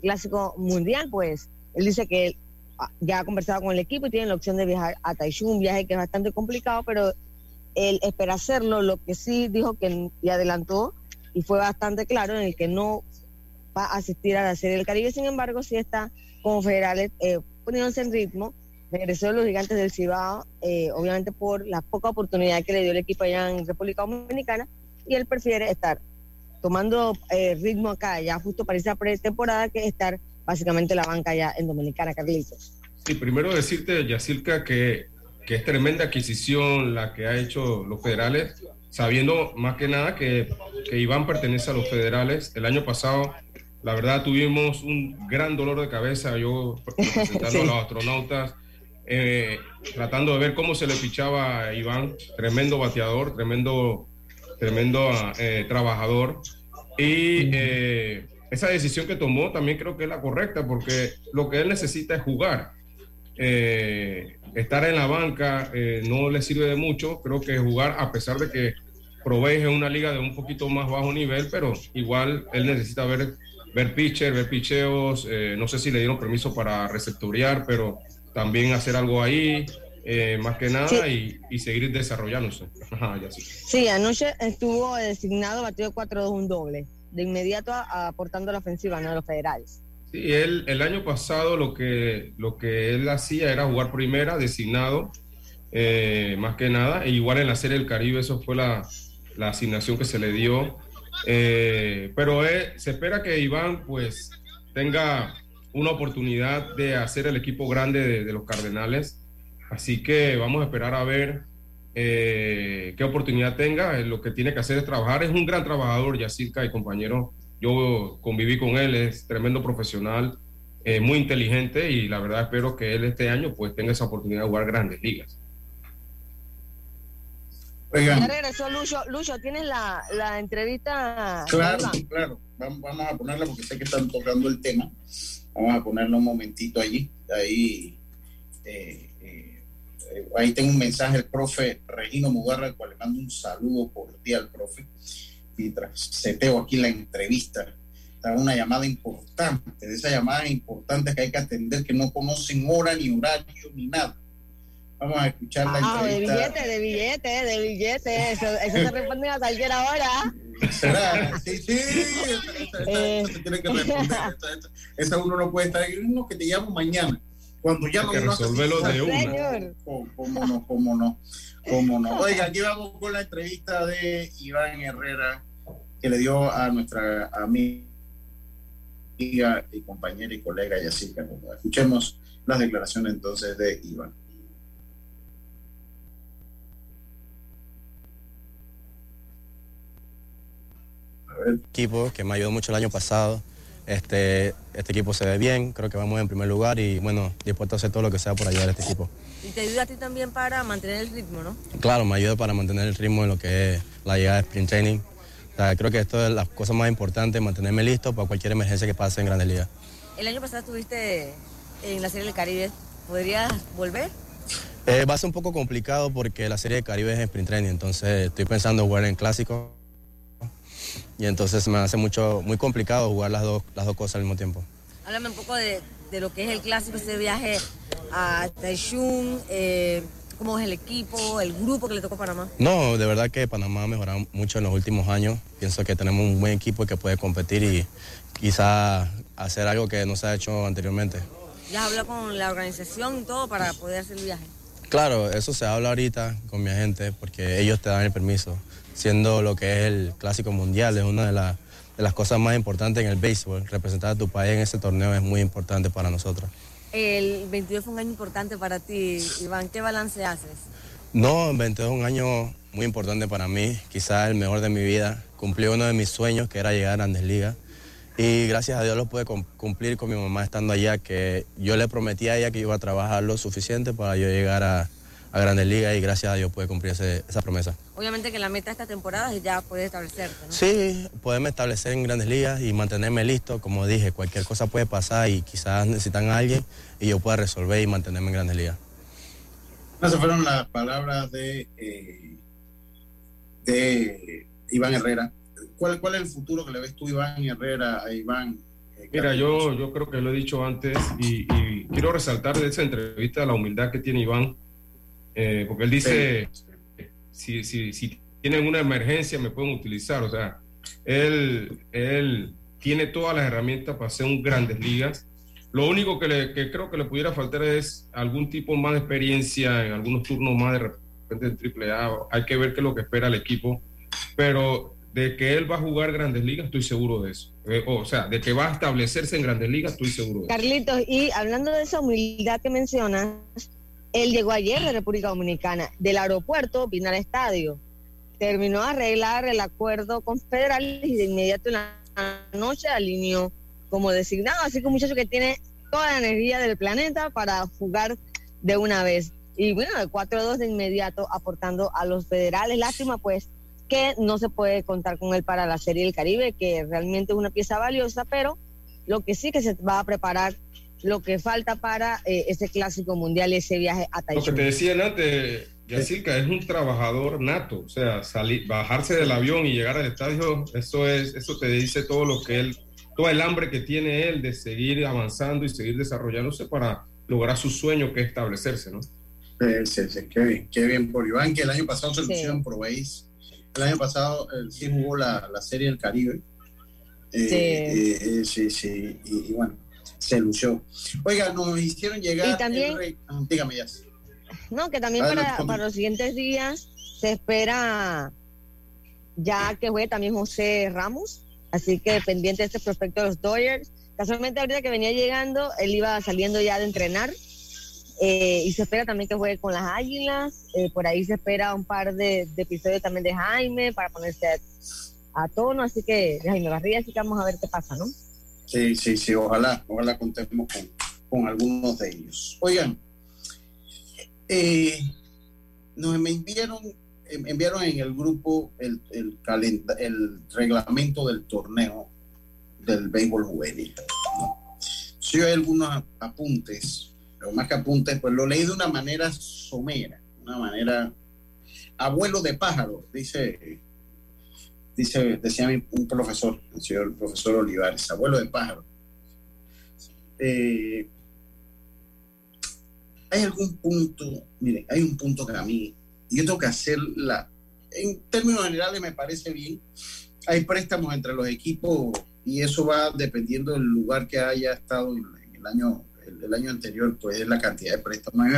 clásico mundial, pues él dice que ah, ya ha conversado con el equipo y tiene la opción de viajar a Taichung, un viaje que es bastante complicado, pero él espera hacerlo. Lo que sí dijo que y adelantó y fue bastante claro en el que no va a asistir a la Serie del Caribe, sin embargo, sí está como federales eh, poniéndose en ritmo. Regresó de los gigantes del Cibao, eh, obviamente por la poca oportunidad que le dio el equipo allá en República Dominicana, y él prefiere estar tomando eh, ritmo acá, ya justo para esa pretemporada, que estar básicamente la banca ya en Dominicana, Carlitos. Sí, primero decirte, Yacirca, que, que es tremenda adquisición la que ha hecho los federales, sabiendo más que nada que, que Iván pertenece a los federales. El año pasado, la verdad, tuvimos un gran dolor de cabeza, yo representando a los astronautas. Eh, tratando de ver cómo se le fichaba a Iván, tremendo bateador, tremendo tremendo eh, trabajador. Y eh, esa decisión que tomó también creo que es la correcta, porque lo que él necesita es jugar. Eh, estar en la banca no le sirve de mucho, creo que jugar, a pesar de que provee una liga de un poquito más bajo nivel, pero igual él necesita ver, ver pitcher, ver picheos, no sé si le dieron permiso para receptorear, pero también hacer algo ahí. Eh, más que nada y, seguir desarrollándose. sí. anoche estuvo designado batido 4-2 un doble, de inmediato aportando la ofensiva ¿no? de los federales. Sí, él, el año pasado lo que, lo que él hacía era jugar primera, designado, eh, más que nada, e igual en la Serie del Caribe, eso fue la, la asignación que se le dio. Eh, pero se espera que Iván pues tenga una oportunidad de hacer el equipo grande de los Cardenales Así que vamos a esperar a ver eh, qué oportunidad tenga. Eh, lo que tiene que hacer es trabajar. Es un gran trabajador, Yacirca y compañero. Yo conviví con él, es tremendo profesional, eh, muy inteligente y la verdad espero que él este año pues tenga esa oportunidad de jugar grandes ligas. Oigan. Ya regresó Lucho. Lucho, ¿tienes la, la entrevista? Claro, claro. Vamos, vamos, a ponerla porque sé que están tocando el tema. Vamos a ponerla un momentito allí. Ahí. Eh, eh, ahí tengo un mensaje del profe Regino Mugarra, al cual le mando un saludo por ti al profe. Mientras seteo aquí la entrevista, está una llamada importante, de esas llamadas importantes que hay que atender, que no conocen hora ni horario ni nada. Vamos a escuchar la ah, entrevista. De billete, de billete, de billete. Eso, eso se responde a cualquier hora. ¿Será? Sí, sí. Esa, eh. tiene que responder. Esa, uno no puede estar. Uno que te llamo mañana cuando ya que resolverlo de una. ¿Cómo, no? ¿Cómo no? ¿Cómo no? Oiga, aquí vamos con la entrevista de Iván Herrera que le dio a nuestra amiga y compañera y colega Yacirca Escuchemos las declaraciones entonces de Iván. Equipo que me ayudó mucho el año pasado este, este equipo se ve bien, creo que vamos en primer lugar y bueno, dispuesto a hacer todo lo que sea por ayudar a este equipo. Y te ayuda a ti también para mantener el ritmo, ¿no? Claro, me ayuda para mantener el ritmo en lo que es la llegada de sprint training. creo que esto es la cosa más importante, mantenerme listo para cualquier emergencia que pase en Grandes Ligas. El año pasado estuviste en la Serie del Caribe, ¿podrías volver? Eh, va a ser un poco complicado porque la Serie del Caribe es sprint training, entonces estoy pensando jugar en clásico y entonces me hace mucho, muy complicado jugar las dos, las dos cosas al mismo tiempo. Háblame un poco de, de lo que es el clásico, ese viaje a Taichung, eh, cómo es el equipo, el grupo que le tocó a Panamá. No, de verdad que Panamá ha mejorado mucho en los últimos años. Pienso que tenemos un buen equipo que puede competir y quizá hacer algo que no se ha hecho anteriormente. ¿Ya habló con la organización y todo para poder hacer el viaje? Claro, eso se habla ahorita con mi agente porque ellos te dan el permiso siendo lo que es el Clásico Mundial, es una de, las cosas más importantes en el béisbol. Representar a tu país en ese torneo es muy importante para nosotros. El 22 fue un año importante para ti, Iván. ¿Qué balance haces? No, el 22 es un año muy importante para mí, quizás el mejor de mi vida. Cumplí uno de mis sueños, que era llegar a Andes Liga. Y gracias a Dios lo pude cumplir con mi mamá estando allá, que yo le prometí a ella que iba a trabajar lo suficiente para yo llegar a, a Grandes Ligas y gracias a Dios pude cumplir esa promesa. Obviamente que la meta de esta temporada ya puede establecerse. ¿no? Sí, poderme establecer en Grandes Ligas y mantenerme listo. Como dije, cualquier cosa puede pasar y quizás necesitan a alguien y yo pueda resolver y mantenerme en Grandes Ligas. Esas fueron las palabras de, eh, de Iván Herrera. ¿Cuál, ¿Cuál es el futuro que le ves tú, Iván Herrera, a Iván eh, Mira, yo, yo creo que lo he dicho antes y, y, quiero resaltar de esa entrevista la humildad que tiene Iván eh, porque él dice, si, si, si, tienen una emergencia me pueden utilizar, o sea, él, él tiene todas las herramientas para hacer un grandes ligas. Lo único que, le, que creo que le pudiera faltar es algún tipo más de experiencia en algunos turnos más de repente en triple A. Hay que ver qué es lo que espera el equipo, pero de que él va a jugar grandes ligas, estoy seguro de eso. Eh, o sea, de que va a establecerse en grandes ligas, estoy seguro de eso. Carlitos, y hablando de esa humildad que mencionas, él llegó ayer de República Dominicana. Del aeropuerto vino al estadio. Terminó a arreglar el acuerdo con federales y de inmediato en la noche alineó como designado. Así que un muchacho que tiene toda la energía del planeta para jugar de una vez. Y bueno, el 4-2 de inmediato aportando a los federales. Lástima pues que no se puede contar con él para la Serie del Caribe, que realmente es una pieza valiosa, pero lo que sí que se va a preparar lo que falta para eh, ese clásico mundial, ese viaje a Taichung. Lo que te decía antes, Yacirca, es un trabajador nato, o sea, salir, bajarse del avión y llegar al estadio, eso es, eso te dice todo lo que él, todo el hambre que tiene él de seguir avanzando y seguir desarrollándose para lograr su sueño que es establecerse, ¿no? Sí, sí, qué bien, qué bien por Iván, que el año pasado se lució en Proveis. El año pasado él sí jugó la, la Serie del Caribe. Eh, sí. Eh, sí, sí, y bueno, se lució. Oiga, nos hicieron llegar. Y también. Ah, dígame ya. No, que también para, para, los siguientes días se espera ya que juegue también José Ramos. Así que pendiente de este prospecto de los Dodgers. Casualmente, ahorita que venía llegando, él iba saliendo ya de entrenar. Eh, y se espera también que juegue con las Águilas. Eh, por ahí se espera un par de, episodios también de Jaime para ponerse a, a tono. Así que Jaime Barría, así que vamos a ver qué pasa, ¿no? Sí, sí, sí, ojalá, ojalá contemos con, algunos de ellos. Oigan, eh, nos enviaron, enviaron en el grupo el, el, reglamento del torneo del béisbol juvenil. Si hay algunos apuntes, pero más que apuntes, pues lo leí de una manera somera, una manera abuelo de pájaro, dice dice, decía un profesor, el señor profesor Olivares, abuelo de pájaro. Eh, hay algún punto, miren, hay un punto que a mí, yo tengo que hacerla, en términos generales me parece bien, hay préstamos entre los equipos y eso va dependiendo del lugar que haya estado en, el año el, año anterior, pues es la cantidad de préstamos.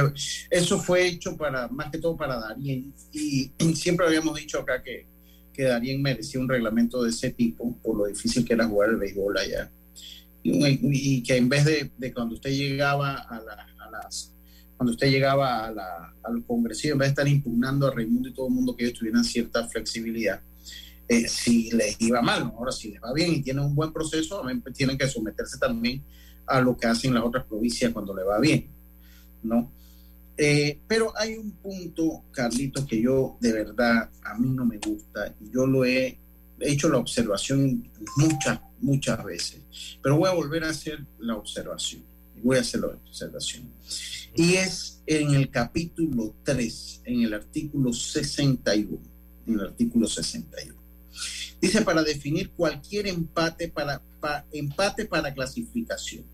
Eso fue hecho para, más que todo para Darien, y siempre habíamos dicho acá que que Darien merecía un reglamento de ese tipo por lo difícil que era jugar el béisbol allá. Y, que en vez de, de, cuando usted llegaba a, las cuando usted llegaba a, la, a los en vez de estar impugnando a Raimundo y todo el mundo que ellos tuvieran cierta flexibilidad, eh, si les iba mal, ahora si les va bien y tienen un buen proceso, tienen que someterse también a lo que hacen las otras provincias cuando le va bien, ¿no? Eh, pero hay un punto, Carlitos, que yo de verdad a mí no me gusta y yo lo he, hecho la observación muchas, muchas veces, pero voy a volver a hacer la observación. Voy a hacer la observación. Y es en el capítulo 3, en el artículo 61. En el artículo 61. Dice para definir cualquier empate para, para empate para clasificación.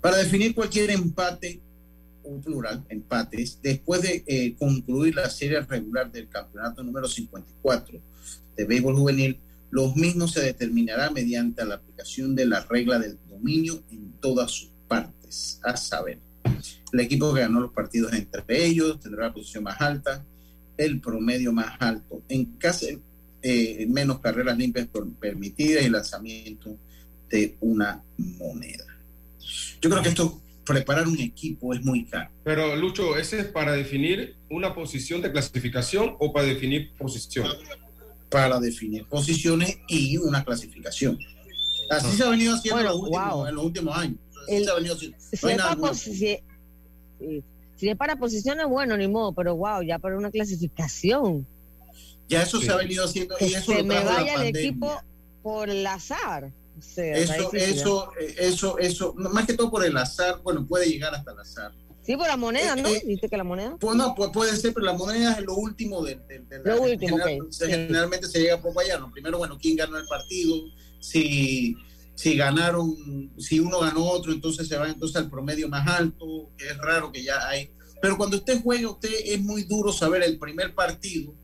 Para definir cualquier empate un plural, empates, después de eh, concluir la serie regular del campeonato número 54 de béisbol juvenil, los mismos se determinará mediante la aplicación de la regla del dominio en todas sus partes, a saber, el equipo que ganó los partidos entre ellos tendrá la posición más alta, el promedio más alto, en caso eh, menos carreras limpias permitidas y lanzamiento de una moneda. Yo creo que esto preparar un equipo es muy caro. Pero Lucho, ¿ese es para definir una posición de clasificación o para definir posiciones? Para definir posiciones y una clasificación. Así se ha venido haciendo en, los últimos, años. Así se ha venido haciendo. si, es para posiciones, bueno, ni modo, pero wow, ya para una clasificación. Ya eso se ha venido haciendo. y eso se me vaya el equipo por el azar. Eso, eso, eso, eso, más que todo por el azar, bueno, puede llegar hasta el azar. Sí, por la moneda, ¿no? Eh, ¿Viste que la moneda? Pues no, pues puede ser, pero la moneda es lo último de, lo último, Generalmente se llega poco allá, ¿no? Primero, bueno, quién ganó el partido, si, si ganaron, si uno ganó otro, entonces se va entonces al promedio más alto, que es raro que ya hay. Pero cuando usted juega, usted es muy duro saber el primer partido,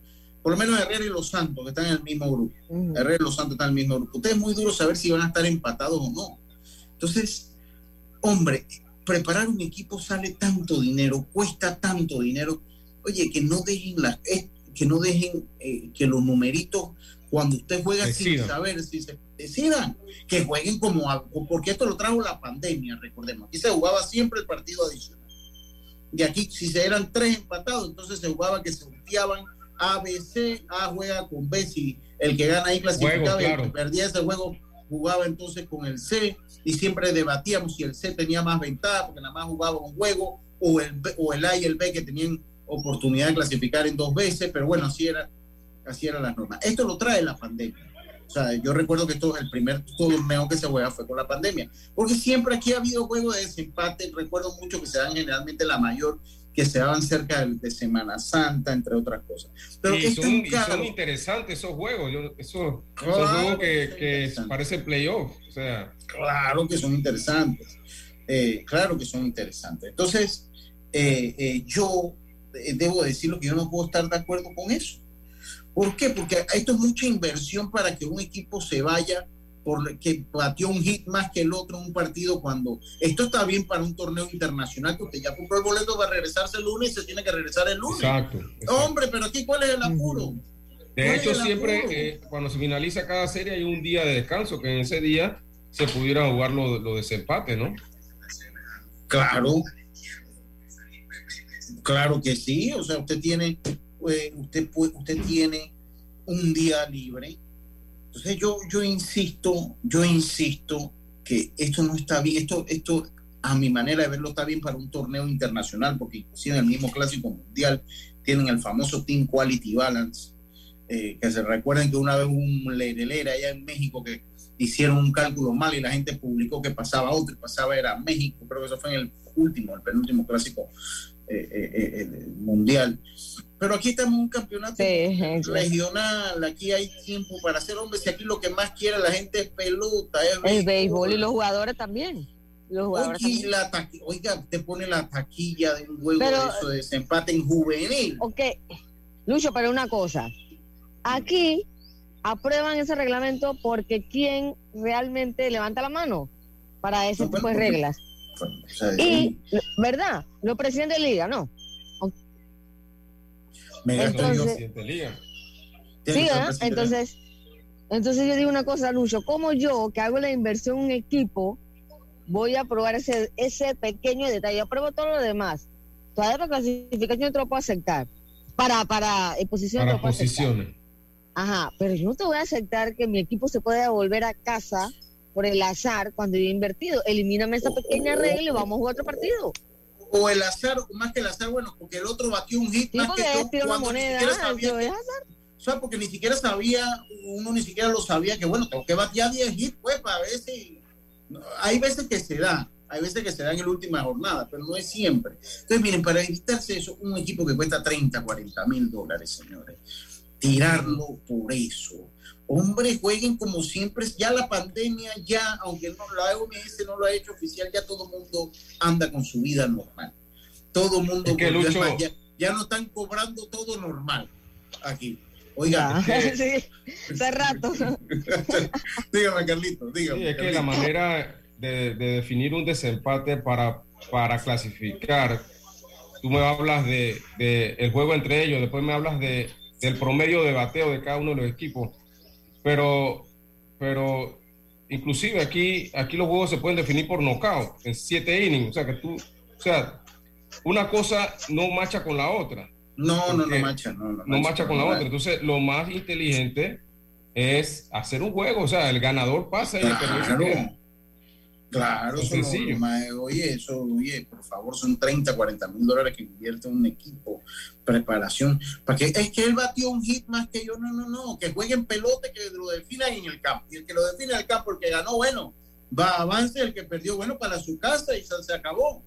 por lo menos Herrera y Los Santos, que están en el mismo grupo. Herrera y Los Santos están en el mismo grupo. Usted es muy duro saber si van a estar empatados o no. Entonces, hombre, preparar un equipo sale tanto dinero, cuesta tanto dinero. Oye, que no dejen las, que no dejen eh, que los numeritos cuando usted juega sin saber si se decidan, que jueguen como porque esto lo trajo la pandemia, recordemos. Aquí se jugaba siempre el partido adicional. Y aquí, si se eran tres empatados, entonces se jugaba que se volteaban a, B, C, A juega con B, si el que gana ahí clasificaba y el que perdía ese juego jugaba entonces con el C. Y siempre debatíamos si el C tenía más ventaja porque nada más jugaba un juego o el, o el A y el B que tenían oportunidad de clasificar en dos veces, pero bueno, así era, así era la norma. Esto lo trae la pandemia. O sea, yo recuerdo que esto, el primer torneo que se juega fue con la pandemia, porque siempre aquí ha habido juegos de desempate, recuerdo mucho que se dan generalmente la mayor que se daban cerca de, Semana Santa, entre otras cosas. Pero y son, son, interesantes esos juegos, esos, juegos que, que parecen playoff. O sea. Claro que son interesantes, eh, claro que son interesantes. Entonces, eh, eh, yo debo decirlo que yo no puedo estar de acuerdo con eso. ¿Por qué? Porque esto es mucha inversión para que un equipo se vaya que batió un hit más que el otro en un partido cuando esto está bien para un torneo internacional que usted ya compró el boleto para regresarse el lunes y se tiene que regresar el lunes. Exacto. Hombre, pero aquí cuál es el apuro. De hecho, siempre eh, cuando se finaliza cada serie hay un día de descanso, que en ese día se pudiera jugar lo, lo desempate, ¿no? Claro. Claro que sí. O sea, usted tiene, eh, usted, usted tiene un día libre entonces yo, yo insisto, yo insisto que esto no está bien, esto, esto a mi manera de verlo está bien para un torneo internacional, porque inclusive en el mismo clásico mundial tienen el famoso Team Quality Balance, eh, que se recuerden que una vez un leirelera allá en México que hicieron un cálculo mal y la gente publicó que pasaba otro y pasaba era México, creo que eso fue en el último, el penúltimo clásico eh, eh, mundial. Pero aquí estamos en un campeonato regional, aquí hay tiempo para hacer hombres y aquí lo que más quiere la gente es pelota. el béisbol y los jugadores también. Los jugadores oiga, te pone la taquilla de un juego de eso, de desempate en juvenil. Ok, Lucho, pero una cosa, aquí aprueban ese reglamento porque ¿quién realmente levanta la mano para ese tipo de reglas? y, ¿verdad? Los presidentes de liga, ¿no? Entonces, sí, entonces, entonces yo digo una cosa, Lucho, como yo que hago la inversión en un equipo, voy a probar ese, ese pequeño detalle, apruebo todo lo demás. Todavía la clasificación te lo puedo aceptar. Para, para eh, posiciones. Para posiciones. Ajá, pero yo no te voy a aceptar que mi equipo se pueda volver a casa por el azar cuando yo he invertido. Elimíname esa pequeña regla y vamos a jugar otro partido o el azar, más que el azar, bueno, porque el otro batió un hit más que yo, cuando moneda, ni sabía o sea, porque ni siquiera sabía, uno ni siquiera lo sabía que bueno, tengo que batear 10 hits, pues, para ver si... Hay veces que se da, hay veces que se da en la última jornada, pero no es siempre. Entonces, miren, para evitarse eso, un equipo que cuesta 30, 40 mil dólares, señores, tirarlo por eso Hombre, jueguen como siempre. Ya la pandemia, ya, aunque no, la OMS no lo ha hecho oficial, ya todo el mundo anda con su vida normal. Todo el mundo ya, no están cobrando todo normal aquí. Oiga, sí, hace rato. dígame, Carlito, dígame. es que la manera de, definir un desempate para, para clasificar, tú me hablas de, de, el juego entre ellos, después me hablas de, del promedio de bateo de cada uno de los equipos. Pero, pero inclusive aquí, aquí los juegos se pueden definir por knockout, en siete innings, o sea que tú, o sea, una cosa no marcha con la otra. No, no, no marcha, no, no, marcha, con la otra. Entonces, lo más inteligente es hacer un juego, o sea, el ganador pasa y el Claro, claro eso sencillo. oye, eso, oye, por favor, son 30, 40 mil dólares que invierte un equipo, preparación, para que es que él batió un hit más que yo, no, no, no, que jueguen pelote, que lo definan en el campo, y el que lo define en el campo, el que ganó, bueno, va a avance, el que perdió, bueno, para su casa y se acabó,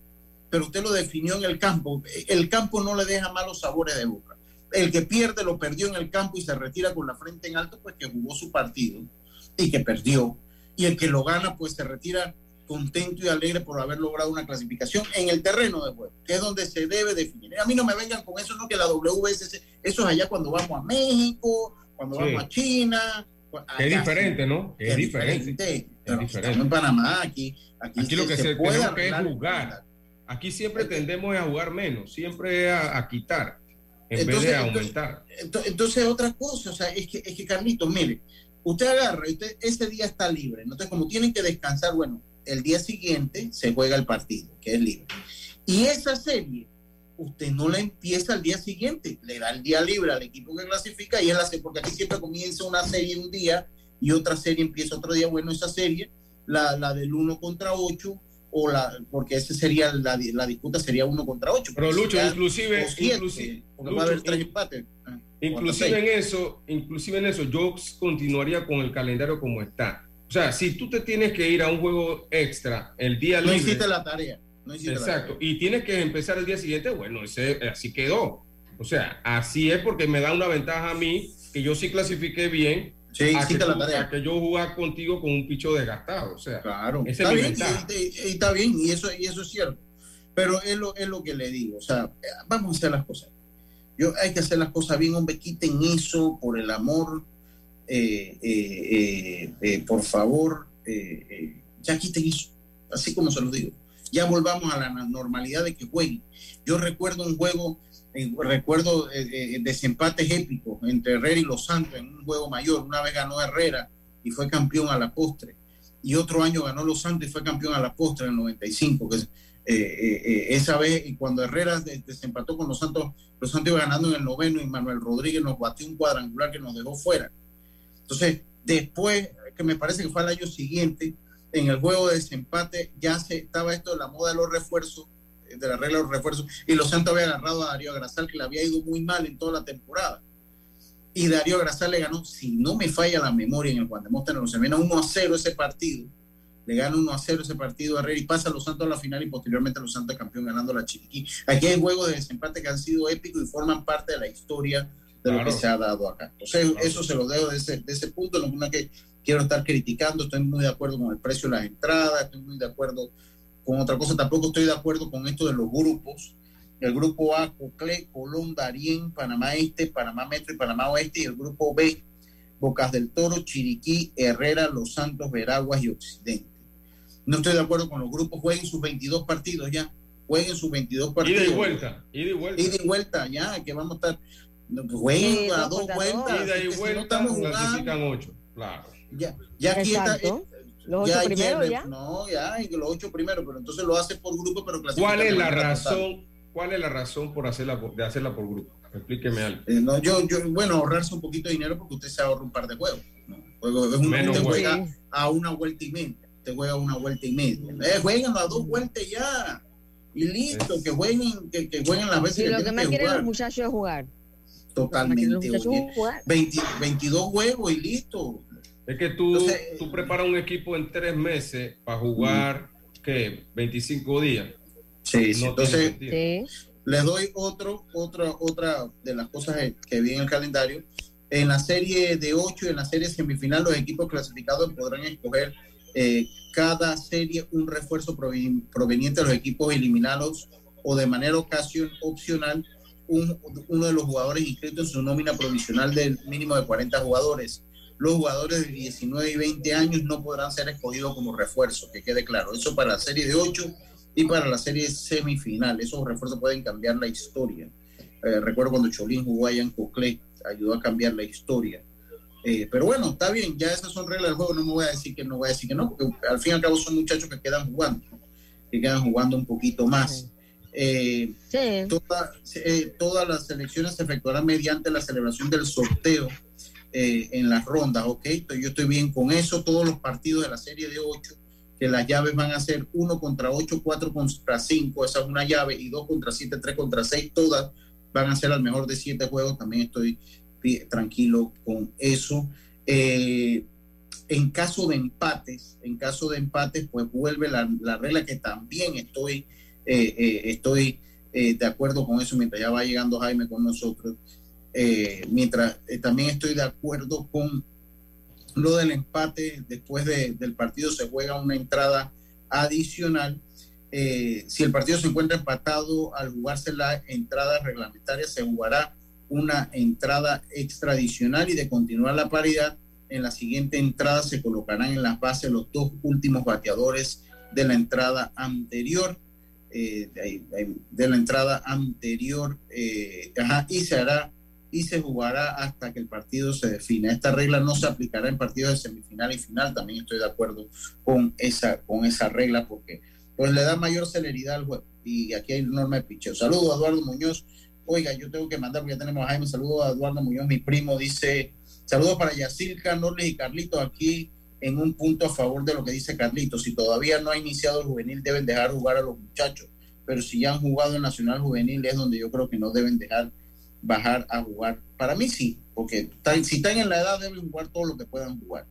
pero usted lo definió en el campo, el campo no le deja malos sabores de boca el que pierde lo perdió en el campo y se retira con la frente en alto, pues que jugó su partido y que perdió. Y el que lo gana, pues se retira contento y alegre por haber logrado una clasificación en el terreno de juego, que es donde se debe definir. A mí no me vengan con eso, no que la WSC, eso es allá cuando vamos a México, cuando vamos a China. es diferente, ¿no? Es, diferente. Estamos en Panamá, aquí, aquí, lo que se, puede que es jugar. Aquí siempre tendemos a jugar menos, siempre a quitar en entonces, vez de aumentar. Entonces, otra cosa, o sea, es que, es que Carlitos, mire, usted agarra y usted ese día está libre. Entonces, como tienen que descansar, bueno, el día siguiente se juega el partido, que es libre. Y esa serie, usted no la empieza al día siguiente, le da el día libre al equipo que clasifica y él hace, porque aquí siempre comienza una serie un día y otra serie empieza otro día. Bueno, esa serie, la, la del 1 contra 8, o la, porque ese sería la, la disputa sería uno contra ocho. Pero Lucho, inclusive, inclusive, ah, inclusive en eso, inclusive en eso, yo continuaría con el calendario como está. O sea, si tú te tienes que ir a un juego extra el día no hiciste la tarea. No exacto. Y tienes que empezar el día siguiente, bueno, ese, así quedó. O sea, así es porque me da una ventaja a mí que yo sí clasifiqué bien Sí, a, que la tarea. que yo jugar contigo con un picho desgastado. O sea, claro, está bien, y, está bien, y eso, y eso es cierto. Pero es lo, es lo que le digo. O sea, vamos a hacer las cosas. Yo, hay que hacer las cosas bien, hombre, quiten eso por el amor. Eh, eh, eh, por favor, ya quiten eso. Así como se lo digo. Ya volvamos a la normalidad de que jueguen. Yo recuerdo un juego recuerdo desempates épicos entre Herrera y Los Santos en un juego mayor. Una vez ganó Herrera y fue campeón a la postre. Y otro año ganó Los Santos y fue campeón a la postre en el 95. Que, esa vez, cuando Herrera desempató con Los Santos, Los Santos iba ganando en el noveno y Manuel Rodríguez nos batió un cuadrangular que nos dejó fuera. Entonces, después, que me parece que fue el año siguiente, en el juego de desempate ya se estaba esto de la moda de los refuerzos de la regla de los refuerzos, y los Santos había agarrado a Darío Grasal, que le había ido muy mal en toda la temporada. Y Darío Grasal le ganó, si no me falla la memoria, en el Juan de Móstoles, se viene 1 a 0 ese partido, le gana 1 a 0 ese partido a Herrera y pasa a los Santos a la final y posteriormente los Santos campeón ganando la Chiriquí. Aquí hay juegos de desempate que han sido épicos y forman parte de la historia de lo que se ha dado acá. Entonces, eso se lo debo de ese, de ese punto, no es que quiero estar criticando, estoy muy de acuerdo con el precio de las entradas, estoy muy de acuerdo con otra cosa. Tampoco estoy de acuerdo con esto de los grupos. El grupo A, Cocle, Colón, Darién, Panamá Este, Panamá Metro y Panamá Oeste. Y el grupo B, Bocas del Toro, Chiriquí, Herrera, Los Santos, Veraguas y Occidente. No estoy de acuerdo con los grupos. Jueguen sus 22 partidos ya. Jueguen sus 22 partidos. Ida y vuelta. Ida y vuelta. Ida y vuelta, ya, que vamos a estar. Jueguen a dos vueltas. Ida y vuelta. no estamos jugando. ocho, claro. Ya, ya aquí está. Eh, los ocho primeros ya. No, ya, los ocho primeros, pero entonces lo hace por grupo, pero ¿Cuál es la razón? ¿Cuál es la razón por hacerla de hacerla por grupo? Explíqueme algo. Eh, no, yo, yo, bueno, ahorrarse un poquito de dinero porque usted se ahorra un par de juegos. ¿no? es un, usted juega a una vuelta y media. Usted juega a una vuelta y media. Eh, juegan a dos vueltas ya. Y listo, que jueguen, que, que jueguen las veces y lo que, más quieren los muchachos es jugar. Totalmente. 22 juegos y listo. Es que tú, tú preparas un equipo en tres meses para jugar, ¿qué? 25 días. Sí, entonces les doy otro, otra, otra de las cosas que vi en el calendario. En la serie de 8 y en la serie semifinal, los equipos clasificados podrán escoger eh, cada serie un refuerzo proveniente de los equipos eliminados o de manera ocasión opcional uno de los jugadores inscritos en su nómina provisional del mínimo de 40 jugadores los jugadores de 19 y 20 años no podrán ser escogidos como refuerzo, que quede claro. Eso para la serie de 8 y para la serie semifinal. Esos refuerzos pueden cambiar la historia. Eh, recuerdo cuando Cholín jugó allá en Coclé, ayudó a cambiar la historia. Eh, pero bueno, está bien, ya esas son reglas del juego, no me voy a decir que no voy a decir que no, porque al fin y al cabo son muchachos que quedan jugando, que quedan jugando un poquito más. Eh, todas las selecciones se efectuarán mediante la celebración del sorteo eh, en las rondas, ¿ok? yo estoy bien con eso. Todos los partidos de la serie de 8, que las llaves van a ser 1 contra 8, 4 contra 5, esa es una llave, y 2 contra 7, 3 contra 6, todas van a ser al mejor de 7 juegos. También estoy tranquilo con eso. Eh, en caso de empates, en caso de empates, pues vuelve la, regla que también estoy, eh, eh, estoy de acuerdo con eso mientras ya va llegando Jaime con nosotros. mientras también estoy de acuerdo con lo del empate, después del partido se juega una entrada adicional. si el partido se encuentra empatado, al jugarse la entrada reglamentaria, se jugará una entrada extradicional y de continuar la paridad, en la siguiente entrada se colocarán en las bases los dos últimos bateadores de la entrada anterior. Eh, de, la entrada anterior eh, y se hará y se jugará hasta que el partido se defina. Esta regla no se aplicará en partidos de semifinal y final. También estoy de acuerdo con esa, con esa regla porque pues le da mayor celeridad al juego. Y aquí hay norma de picheo. Saludos a Eduardo Muñoz Oiga, yo tengo que mandar, porque ya tenemos a Jaime, saludos a Eduardo Muñoz, mi primo, dice, saludos para Yacirca, Norles y Carlitos aquí en un punto a favor de lo que dice Carlitos. Si todavía no ha iniciado el juvenil, deben dejar jugar a los muchachos, pero si ya han jugado el Nacional Juvenil es donde yo creo que no deben dejar bajar a jugar. Para mí sí, porque si están en la edad deben jugar todo lo que puedan jugar.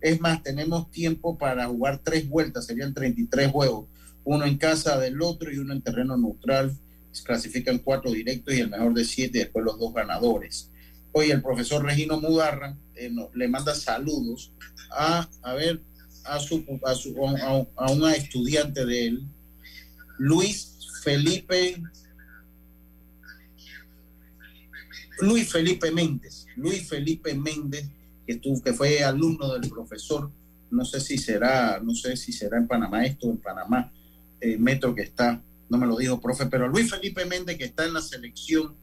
Es más, tenemos tiempo para jugar tres vueltas, serían 33 juegos, uno en casa del otro y uno en terreno neutral clasifican cuatro directos y el mejor de siete, y después los dos ganadores. Hoy el profesor Regino Mudarra eh, le manda saludos a, a ver, a, su, a, su, a, una estudiante de él, Luis Felipe Luis Felipe Méndez, Luis Felipe Méndez, que, estuvo, que fue alumno del profesor, no sé si será, no sé si será en Panamá esto, en Panamá, eh, metro que está no me lo dijo, profe, pero Luis Felipe Méndez, que está en la selección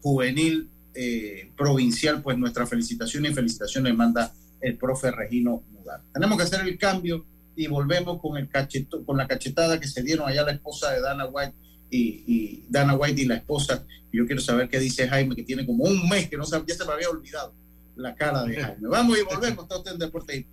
juvenil eh, provincial, pues nuestra felicitación y felicitación le manda el profe Regino Mudar. Tenemos que hacer el cambio y volvemos con, el cacheto, con la cachetada que se dieron allá la esposa de Dana White y, Dana White y la esposa. Yo quiero saber qué dice Jaime, que tiene como un mes que no sabe, ya se me había olvidado la cara de Jaime. Vamos y volvemos, está usted en Deporte.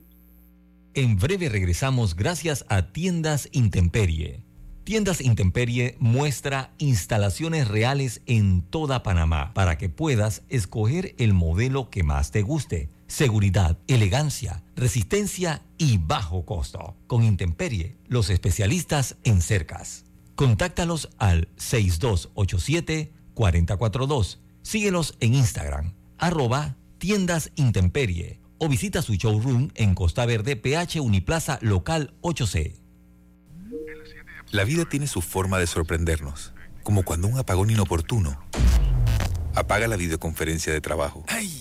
En breve regresamos gracias a Tiendas Intemperie Tiendas Intemperie muestra instalaciones reales en toda Panamá para que puedas escoger el modelo que más te guste. Seguridad, elegancia, resistencia y bajo costo. Con Intemperie, los especialistas en cercas. Contáctalos al 6287-442. Síguelos en Instagram, arroba tiendas Intemperie o visita su showroom en Costa Verde, PH Uniplaza Local 8C. La vida tiene su forma de sorprendernos, como cuando un apagón inoportuno apaga la videoconferencia de trabajo. ¡Ay!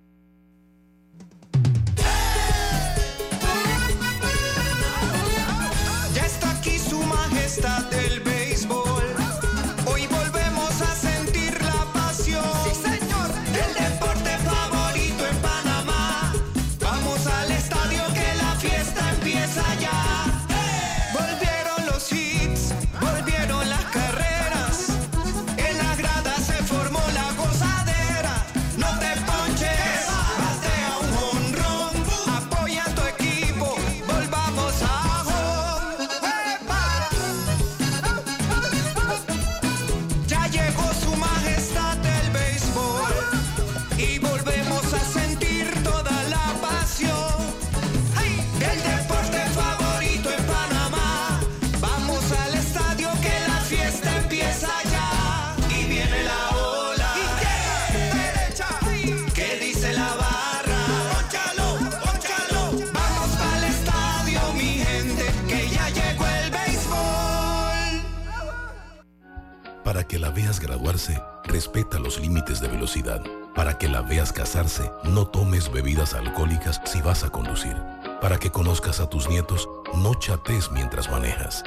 Veas graduarse, respeta los límites de velocidad. Para que la veas casarse, no tomes bebidas alcohólicas si vas a conducir. Para que conozcas a tus nietos, no chates mientras manejas.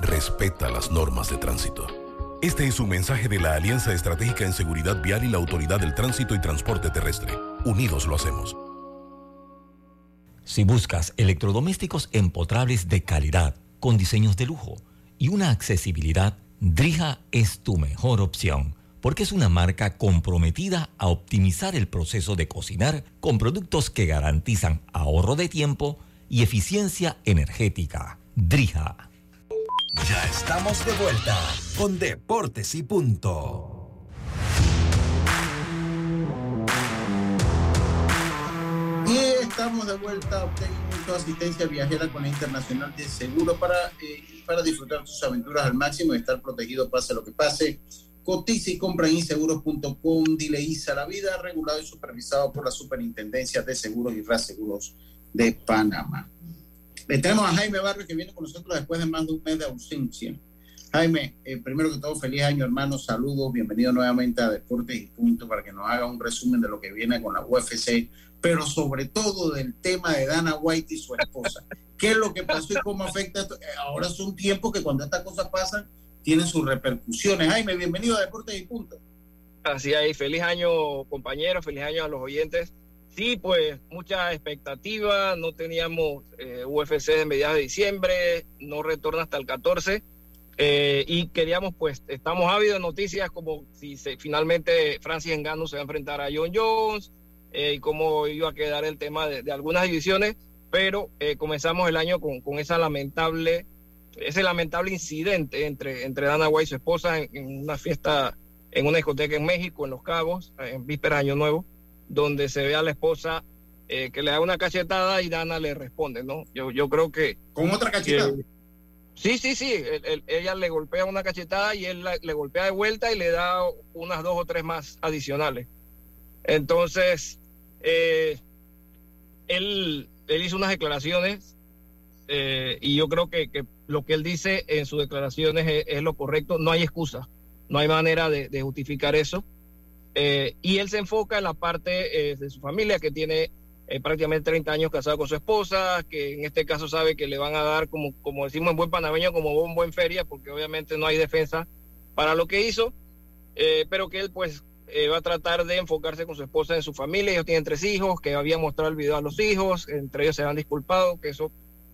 Respeta las normas de tránsito. Este es un mensaje de la Alianza Estratégica en Seguridad Vial y la Autoridad del Tránsito y Transporte Terrestre. Unidos lo hacemos. Si buscas electrodomésticos empotrables de calidad, con diseños de lujo y una accesibilidad, Drija es tu mejor opción, porque es una marca comprometida a optimizar el proceso de cocinar con productos que garantizan ahorro de tiempo y eficiencia energética. Drija. Ya estamos de vuelta con Deportes y Punto. Estamos de vuelta. Obtengo asistencia viajera con la Internacional de Seguro para, eh, para disfrutar sus aventuras al máximo y estar protegido pase lo que pase. Cotiza y compra en inseguros.com. Dile ISA la vida, regulado y supervisado por la Superintendencia de Seguros y Reaseguros de Panamá. Le tenemos a Jaime Barrio que viene con nosotros después de más de un mes de ausencia. Jaime, eh, primero que todo, feliz año, hermano. Saludos, bienvenido nuevamente a Deportes y Punto para que nos haga un resumen de lo que viene con la UFC, pero sobre todo del tema de Dana White y su esposa. ¿Qué es lo que pasó y cómo afecta? Eh, ahora son tiempos que cuando estas cosas pasan, tienen sus repercusiones. Jaime, bienvenido a Deportes y Punto. Así ahí, feliz año, compañeros, feliz año a los oyentes. Sí, pues mucha expectativa, no teníamos eh, UFC de mediados de diciembre, no retorna hasta el 14 eh, y queríamos, pues, estamos ávidos de noticias como si se, finalmente Francis Engano se va a enfrentar a John Jones eh, y cómo iba a quedar el tema de, algunas divisiones, pero comenzamos el año con, con, esa lamentable, ese lamentable incidente entre, entre Dana White y su esposa en, en una fiesta, en una discoteca en México, en Los Cabos, en vísperas de Año Nuevo donde se ve a la esposa eh, que le da una cachetada y Dana le responde, ¿no? Yo, yo creo que... ¿Con otra cachetada? sí, sí, sí. ella le golpea una cachetada y él le golpea de vuelta y le da unas dos o tres más adicionales. Entonces, eh, él, él hizo unas declaraciones eh, y yo creo que, que, lo que él dice en sus declaraciones es, lo correcto. No hay excusa, no hay manera de justificar eso. Eh, y él se enfoca en la parte eh, de su familia, que tiene eh, prácticamente 30 años casado con su esposa, que en este caso sabe que le van a dar, como, como decimos en buen panameño, como un buen feria, porque obviamente no hay defensa para lo que hizo, pero que él pues va a tratar de enfocarse con su esposa en su familia. Ellos tienen tres hijos, que había mostrado el video a los hijos, entre ellos se han disculpado, que eso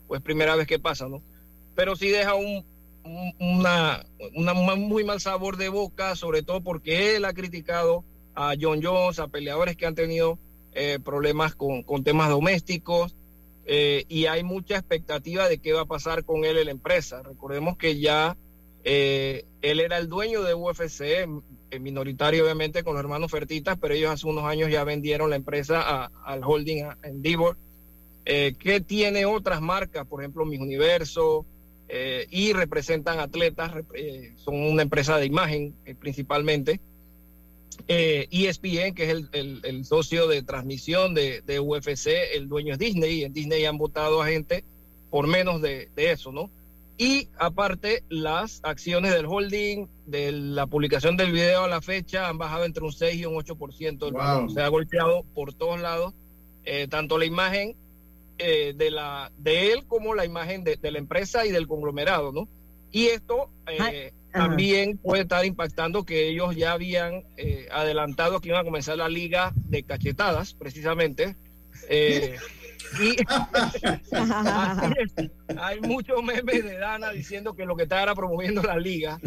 pues primera vez que pasa, ¿no? Pero sí deja un, una, muy mal sabor de boca, sobre todo porque él ha criticado a John Jones, a peleadores que han tenido eh, problemas con, temas domésticos eh, y hay mucha expectativa de qué va a pasar con él en la empresa. Recordemos que ya eh, él era el dueño de UFC, minoritario obviamente con los hermanos Fertitas, pero ellos hace unos años ya vendieron la empresa al holding Endeavor, que tiene otras marcas, por ejemplo, Mis Universo, y representan atletas, son una empresa de imagen principalmente. Eh, ESPN, que es el, socio de transmisión de, UFC, el dueño es Disney, y en Disney han votado a gente por menos de, eso, ¿no? Y aparte, las acciones del holding, de la publicación del video a la fecha, han bajado entre un 6 y un 8%. Se ha golpeado por todos lados, eh, tanto la imagen eh, de, la, de él como la imagen de, la empresa y del conglomerado, ¿no? Y esto eh, también puede estar impactando que ellos ya habían eh, adelantado que iban a comenzar la liga de cachetadas, precisamente. Y hay muchos memes de Dana diciendo que lo que está era promoviendo la liga.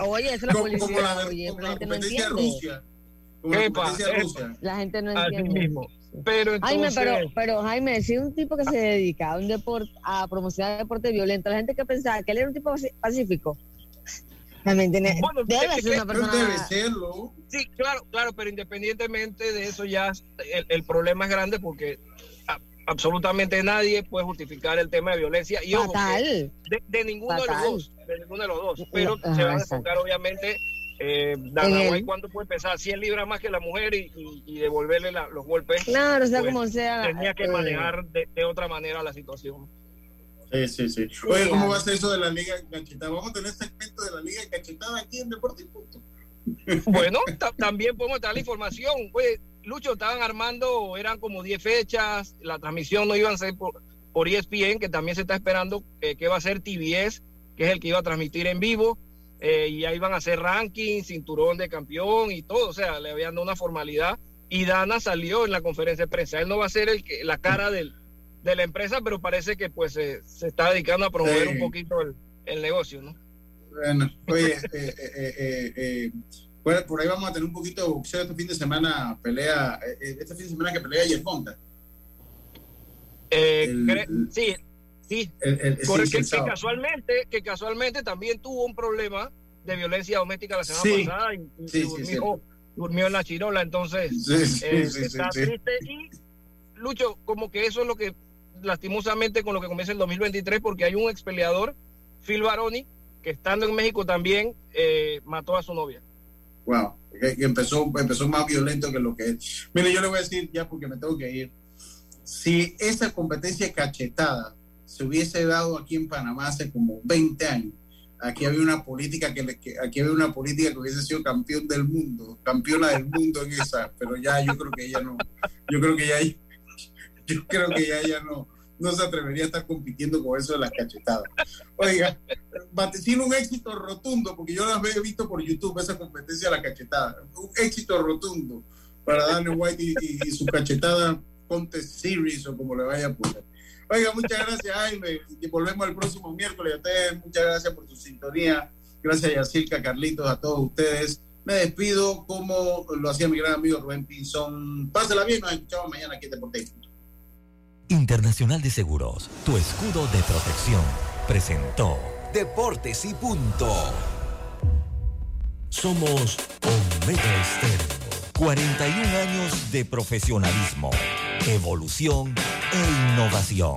Oye, esa es la policía. Oye, la, gente no entiende. La gente no entiende. Mismo. Pero Jaime, pero, pero Jaime, si un tipo que se dedica a un deporte, a promocionar deporte violento, la gente que pensaba que él era un tipo pacífico. También tiene, debe ser una persona. Debe serlo. Sí, claro, claro, pero independientemente de eso ya el, problema es grande porque absolutamente nadie puede justificar el tema de violencia y ojo, de, de, ninguno de los dos, de ninguno de los dos, pero se va a enfocar obviamente eh, ¿cuánto puede pesar? 100 libras más que la mujer y, y, devolverle los golpes. Claro, o sea, pues, como sea. Tenía que eh, manejar de, otra manera la situación. Sí, sí, sí. Oye, ¿cómo va a ser eso de la Liga Cachetada? Vamos a tener segmento de la Liga Cachetada aquí en Deporte y Punto. Bueno, también podemos dar la información. Oye, Lucho, estaban armando, eran como 10 fechas, la transmisión no iban a ser por, por ESPN, que también se está esperando que va a ser TBS, que es el que iba a transmitir en vivo. Eh, y ahí van a hacer ranking, cinturón de campeón y todo, o sea, le habían dado una formalidad y Dana salió en la conferencia de prensa. Él no va a ser el que, la cara del, de la empresa, pero parece que pues se está dedicando a promover un poquito el, negocio, ¿no? Bueno, oye, eh, eh, eh, por ahí vamos a tener un poquito de boxeo este fin de semana, pelea, este fin de semana que pelea ayer Eh, sí, sí, que, casualmente, que casualmente también tuvo un problema de violencia doméstica la semana pasada y, durmió, en la chirola, entonces está triste. Y Lucho, como que eso es lo que lastimosamente con lo que comienza el 2023 porque hay un ex peleador, Phil Baroni, que estando en México también eh, mató a su novia. Wow, que, empezó, empezó más violento que lo que es. Mire, yo le voy a decir ya porque me tengo que ir. Si esa competencia cachetada se hubiese dado aquí en Panamá hace como 20 años, aquí había una política que, aquí había una política que hubiese sido campeón del mundo, campeona del mundo en esa, pero ya yo creo que ella no, yo creo que ya yo creo que ya ella no, no se atrevería a estar compitiendo con eso de las cachetadas. Oiga, vaticino un éxito rotundo, porque yo las he visto por YouTube, esa competencia de la cachetada. Un éxito rotundo para Daniel White y, su cachetada Contest Series o como le vaya a poner. Oiga, muchas gracias, Jaime. Y volvemos el próximo miércoles. A ustedes, muchas gracias por su sintonía. Gracias, Yacirca, Carlitos, a todos ustedes. Me despido como lo hacía mi gran amigo Rubén Pinzón. Pásela bien, nos escuchamos mañana aquí en Deportes. Internacional de Seguros, tu escudo de protección, presentó Deportes y Punto. Somos Omega Estéreo. 41 años de profesionalismo, evolución e innovación.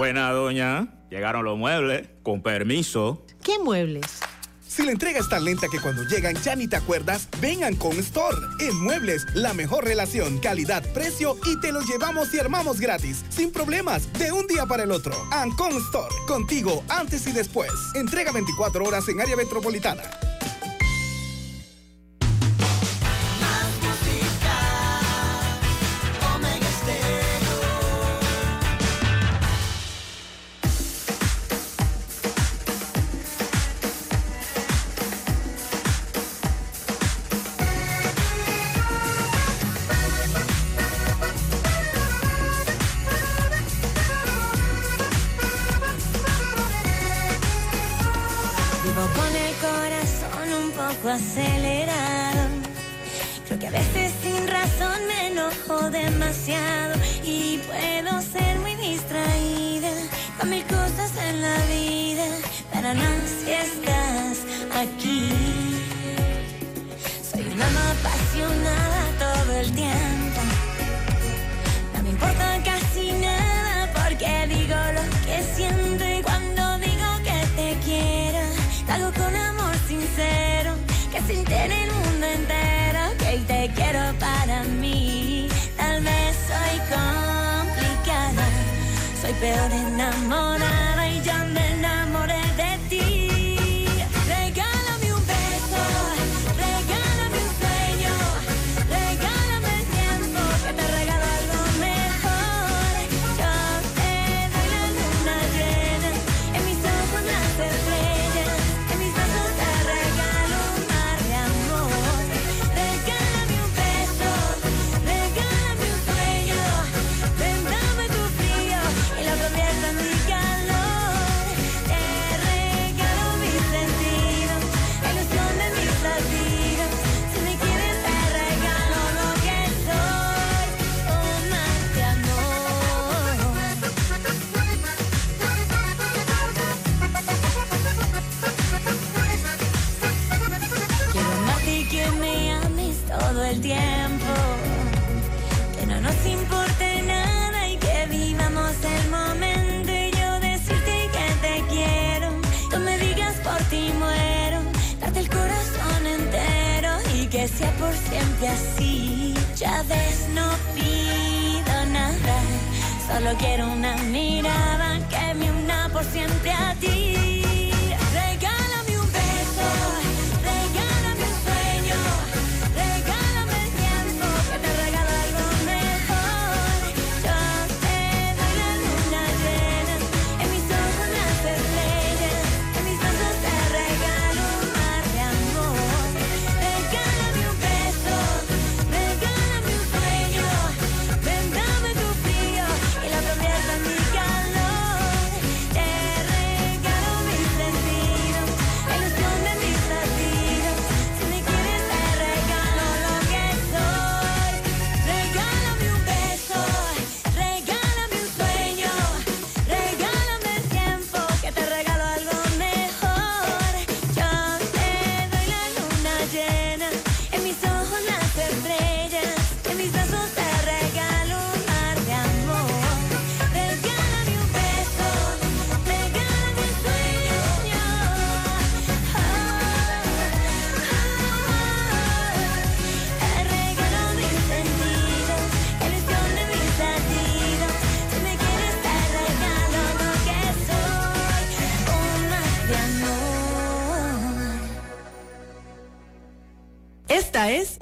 Buena, doña. Llegaron los muebles. Con permiso. ¿Qué muebles? Si la entrega es tan lenta que cuando llegan ya ni te acuerdas, vengan con Store. En Muebles, la mejor relación, calidad, precio y te lo llevamos y armamos gratis, sin problemas, de un día para el otro. Ancon Store, contigo antes y después. Entrega 24 horas en área metropolitana.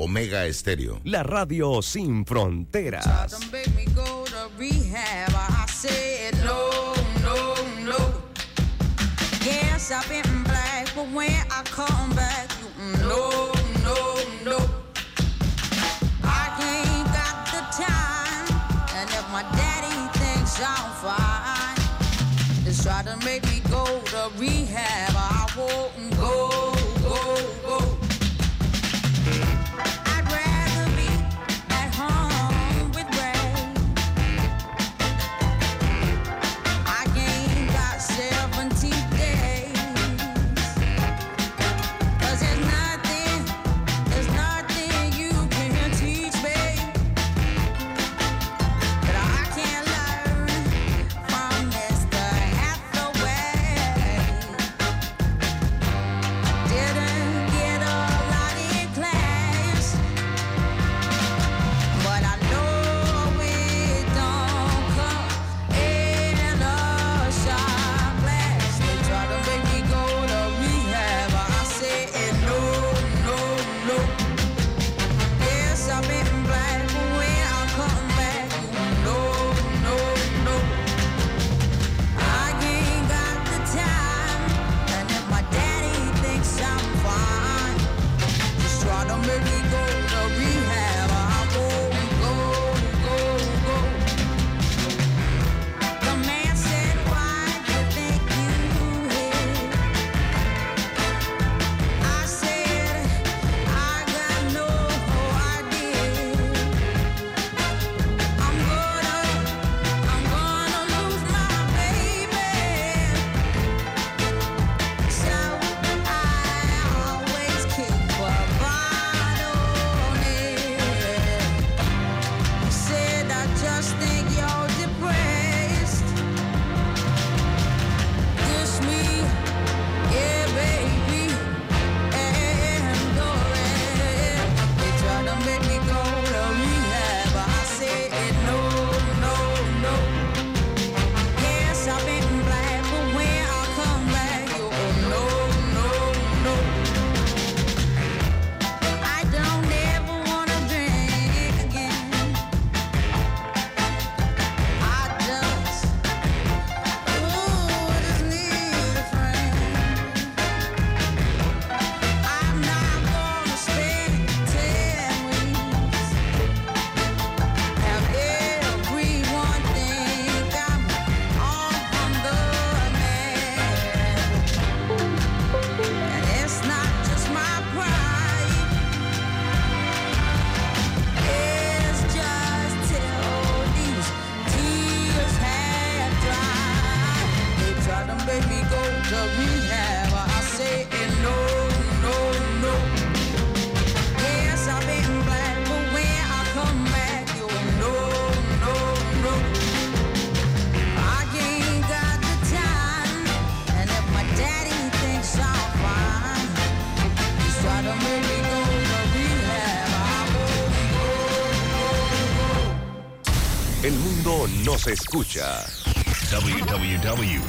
Omega Estéreo. la radio sin fronteras. Escucha. www.com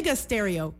es Omega Stereo.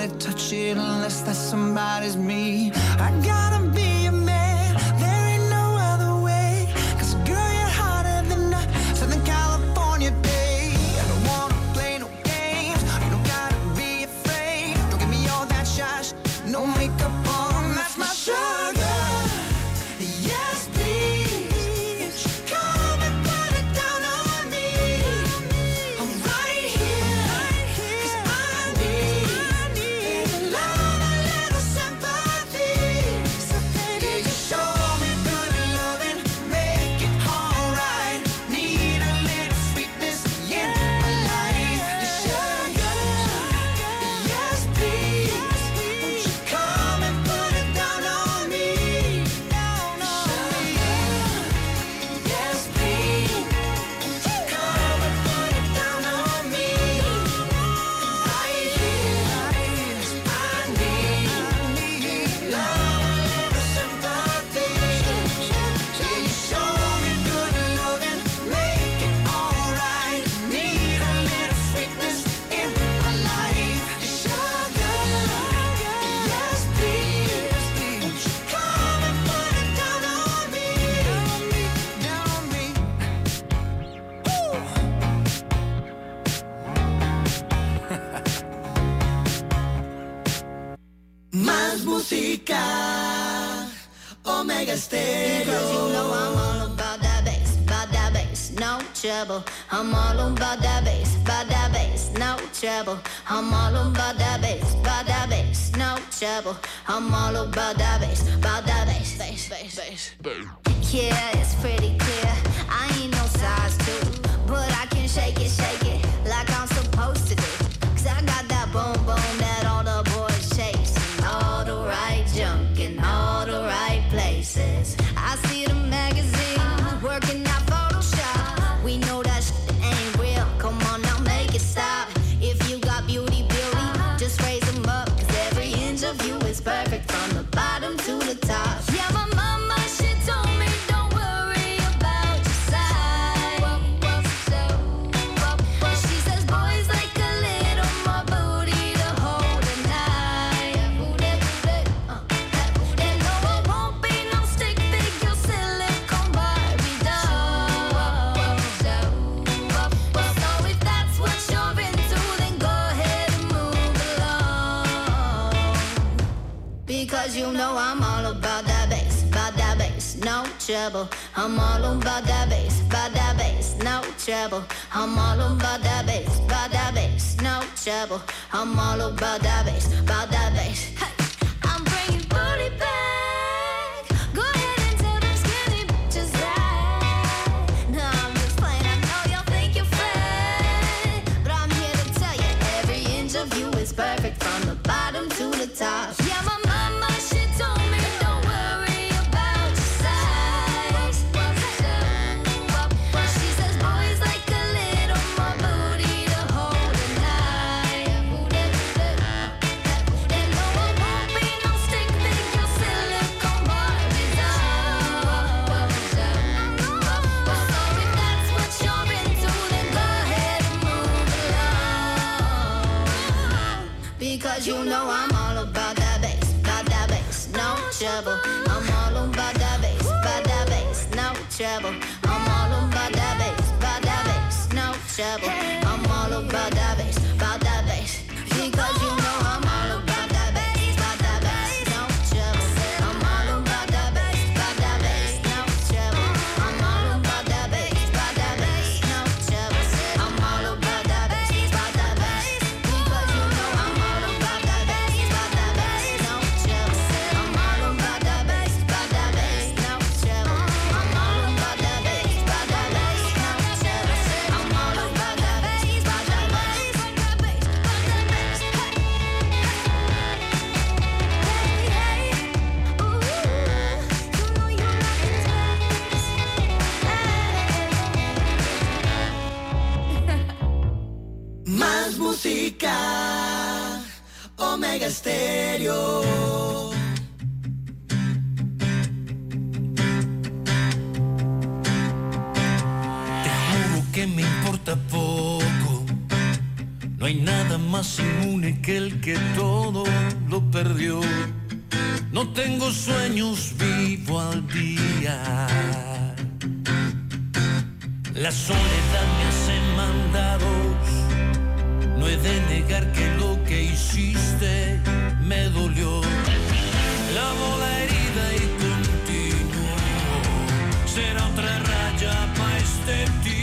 Nobody touch it unless that somebody's me. I gotta todo lo perdió. No tengo sueños, vivo al día. La soledad me hace mandados. No he de negar que lo que hiciste me dolió. Lavo la herida y continuo. Será otra raya para este tigre.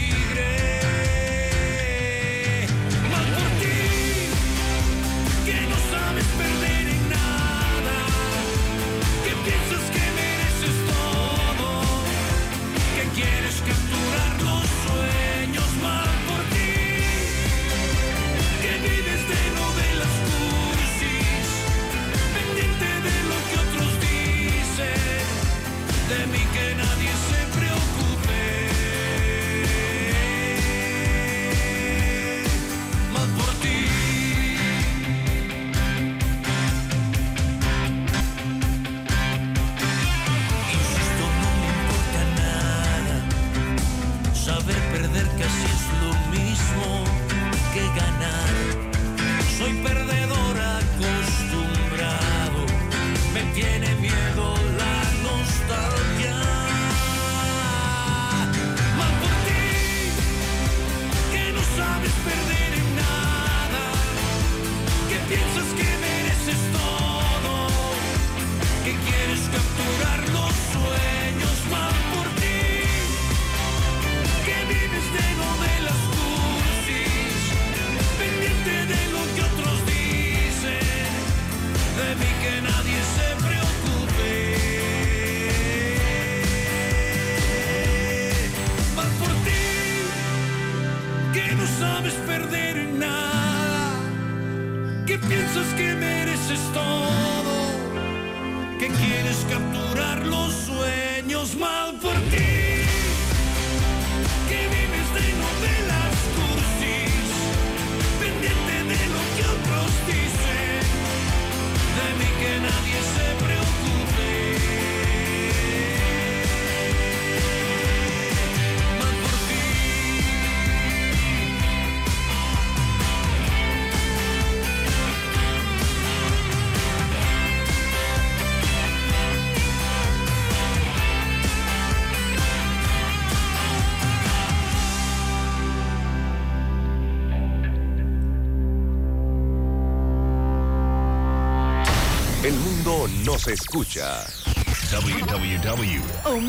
Soy perdedor Piensas que mereces todo. Que quieres capturar los sueños. Mal por ti, que vives de novelas cursis. Pendiente de lo que otros dicen. De mí que nadie se preocupe. Escucha. www.com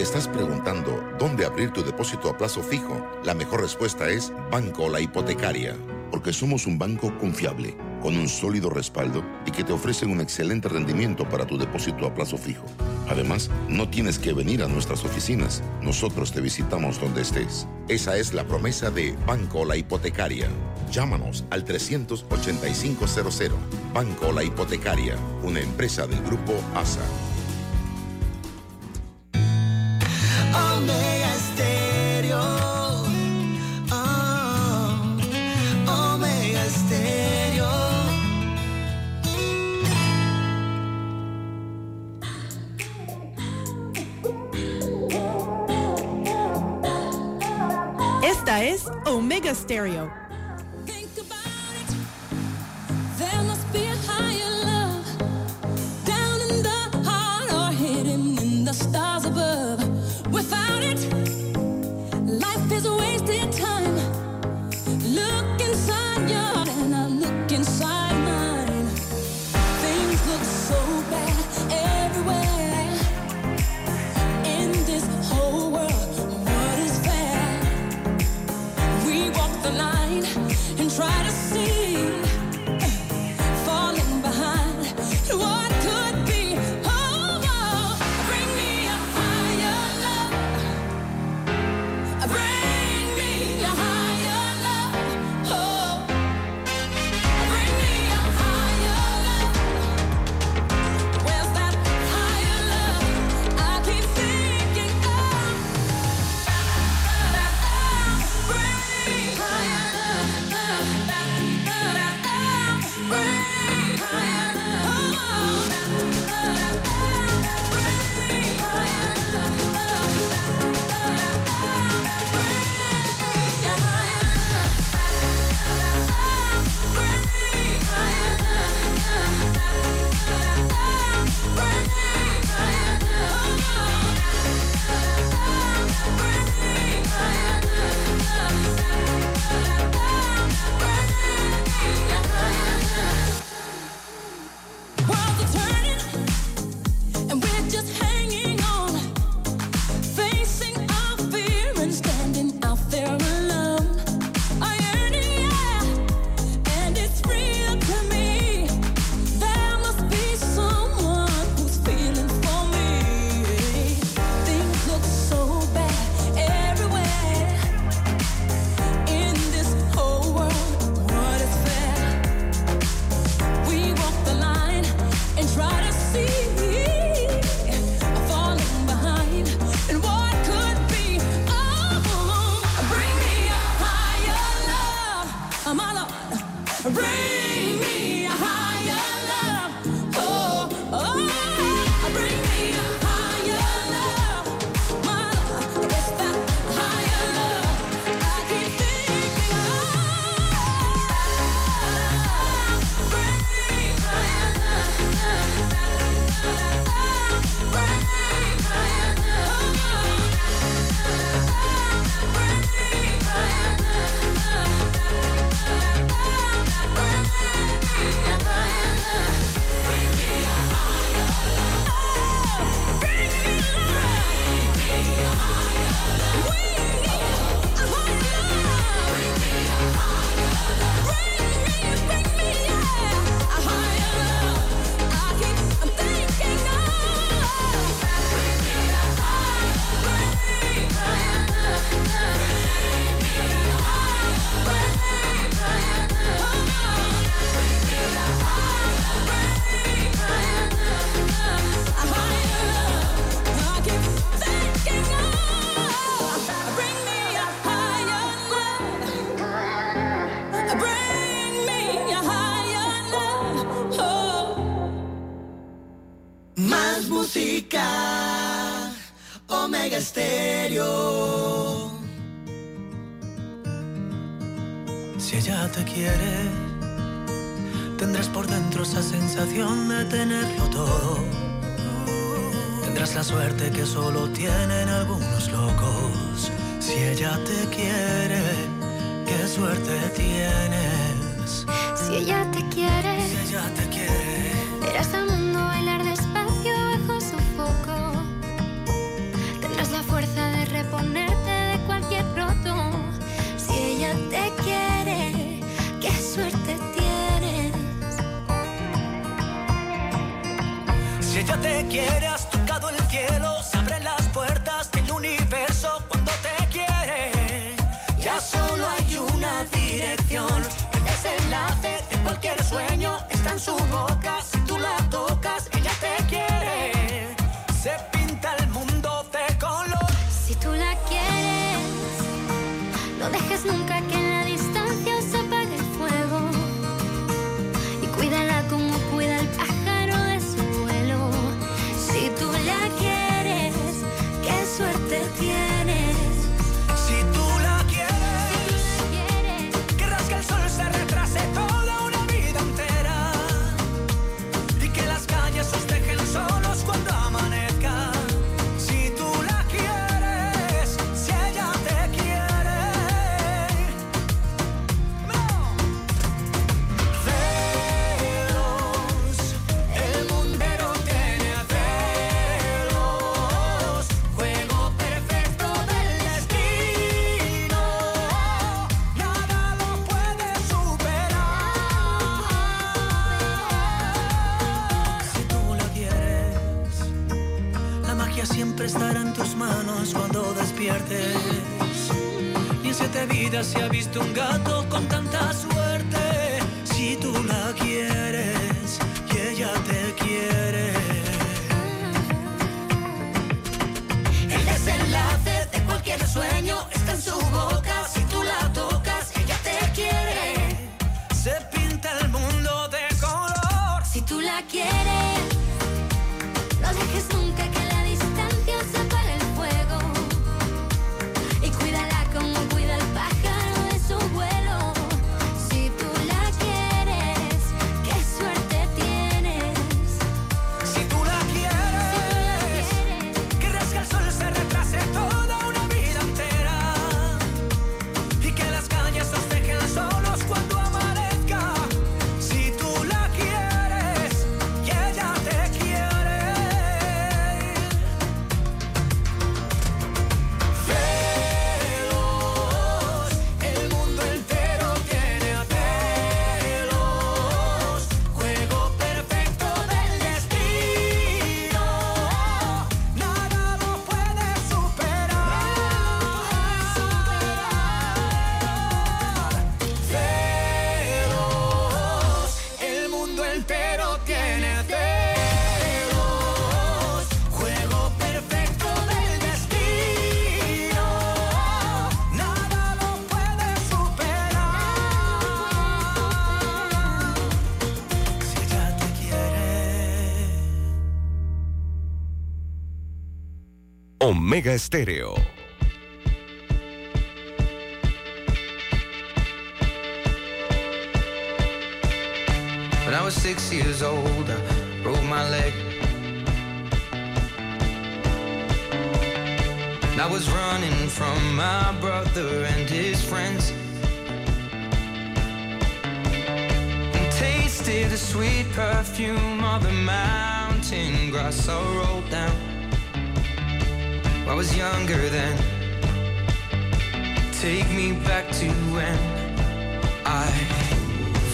Te estás preguntando dónde abrir tu depósito a plazo fijo, la mejor respuesta es Banco La Hipotecaria, porque somos un banco confiable, con un sólido respaldo y que te ofrecen un excelente rendimiento para tu depósito a plazo fijo. Además, no tienes que venir a nuestras oficinas, nosotros te visitamos donde estés. Esa es la promesa de Banco La Hipotecaria. Llámanos al 38500. Banco La Hipotecaria, una empresa del grupo ASA. Stereo. siempre en tus manos cuando despiertes. Ni en siete vidas se ha visto un gato con tanta suerte. Si tú la quieres y ella te quiere. Omega Estéreo. When I was six years old, I broke my leg. And I was running from my brother and his friends. And tasted the sweet perfume of the mountain grass I rolled down. I was younger then. Take me back to when I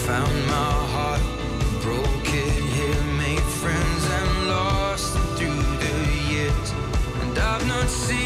found my heart, broke it here, made friends and lost through the years. And I've not seen.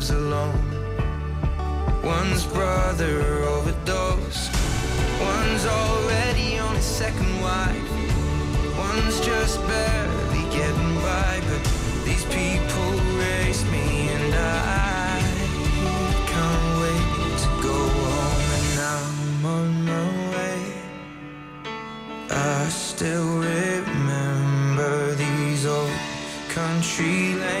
lives alone. One's brother overdosed. One's already on his second wife. One's just barely getting by. But these people raised me and I can't wait to go home. And I'm on my way. I still remember these old country lanes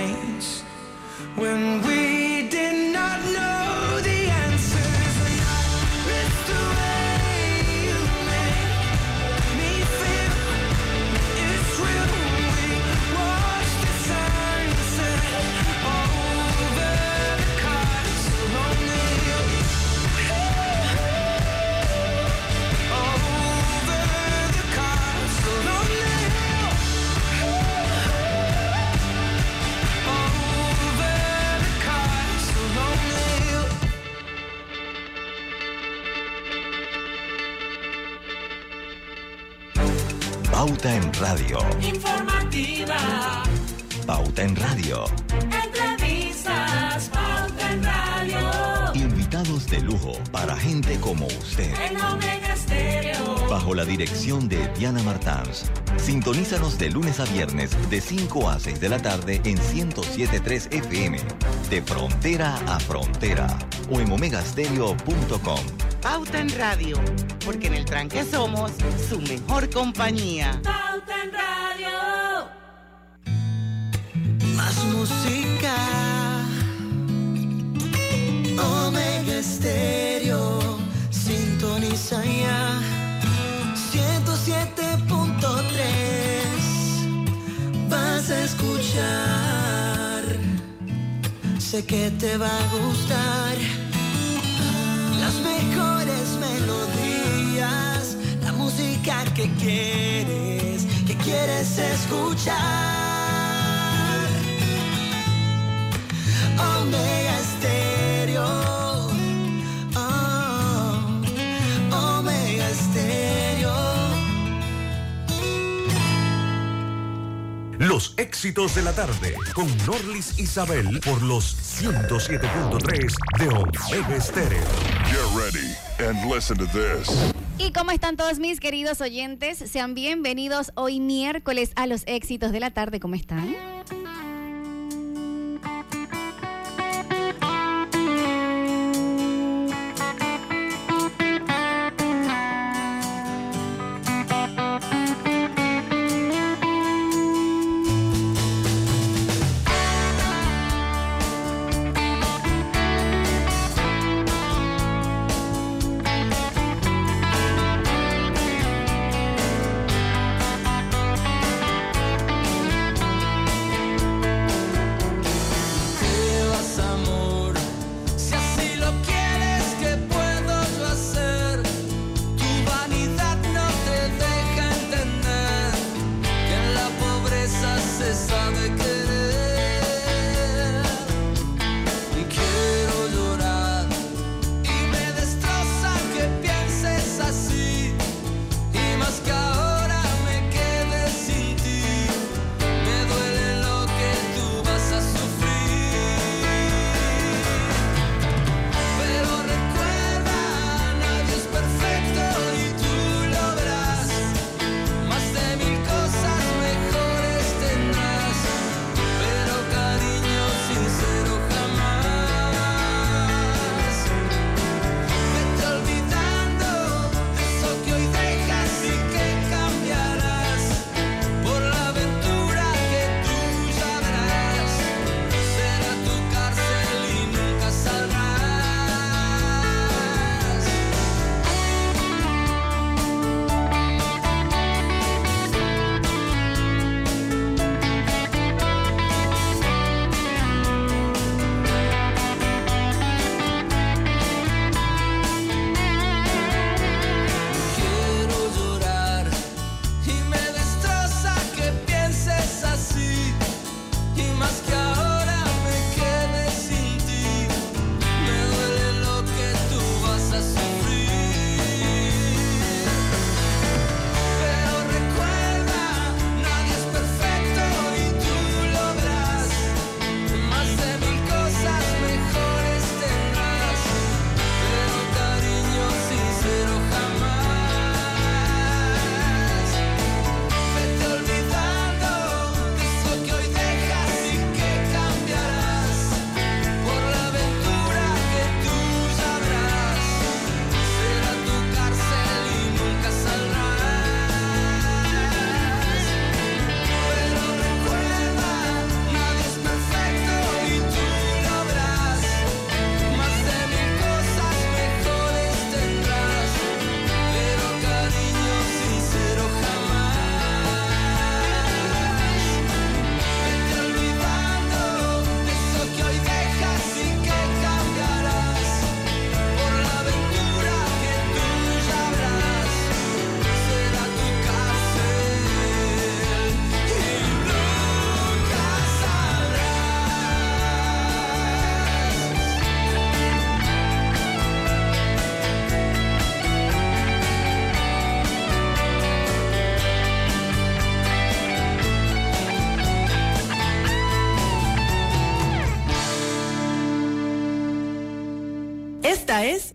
de Diana Martans. Sintonízanos de lunes a viernes de 5 a 6 de la tarde en 1073 FM. De frontera a frontera. O en omegastereo.com. Pauta en Radio, porque en el tranque somos su mejor compañía. Pauta en radio. Más música. Omega Estéreo. Sintoniza ya. 107.3. Vas a escuchar. Sé que te va a gustar. Las mejores melodías. La música que quieres. Que quieres escuchar. Omega Stereo. Los éxitos de la tarde con Norlis Isabel por los 107.3 de Omega Estéreo. Get ready and listen to this. ¿Y cómo están todos mis queridos oyentes? Sean bienvenidos hoy miércoles a los éxitos de la tarde. ¿Cómo están?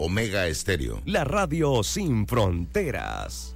Omega Estéreo. La radio sin fronteras.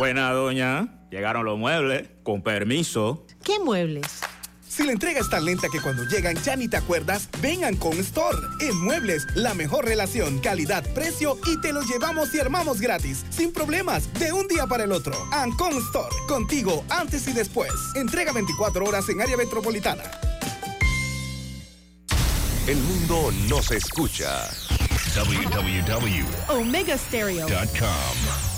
Buena, doña. Llegaron los muebles. Con permiso. ¿Qué muebles? Si la entrega es tan lenta que cuando llegan ya ni te acuerdas, vengan con Store. En Muebles, la mejor relación, calidad, precio y te lo llevamos y armamos gratis, sin problemas, de un día para el otro. Ancon Store, contigo antes y después. Entrega 24 horas en área metropolitana. El mundo nos escucha. www.omegastereo.com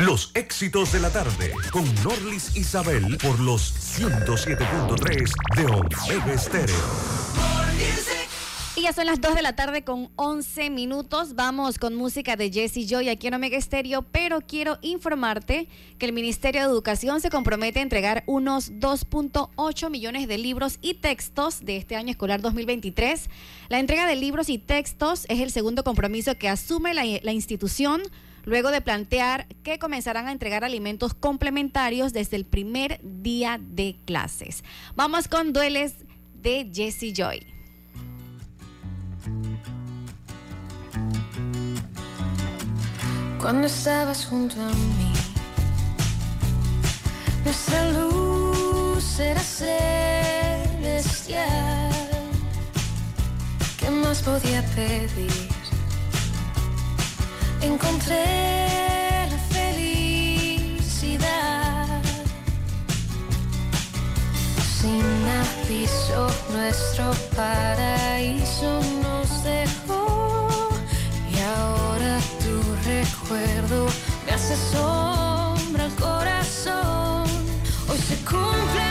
Los éxitos de la tarde con Norlis Isabel por los 107.3 de Omega Estéreo. Y ya son las 2 de la tarde con 11 minutos. Vamos con música de Jesse Joy aquí en Omega Estéreo, pero quiero informarte que el Ministerio de Educación se compromete a entregar unos 2.8 millones de libros y textos de este año escolar 2023. La entrega de libros y textos es el segundo compromiso que asume la, la institución luego de plantear que comenzarán a entregar alimentos complementarios desde el primer día de clases. Vamos con dueles de Jesse Joy. Cuando estabas junto a mí, nuestra luz era celestial. ¿Qué más podía pedir? Encontré felicidad. Sin aviso, nuestro paraíso nos dejó. Y ahora tu recuerdo me hace sombra al corazón. Hoy se cumple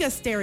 Omega Stereo.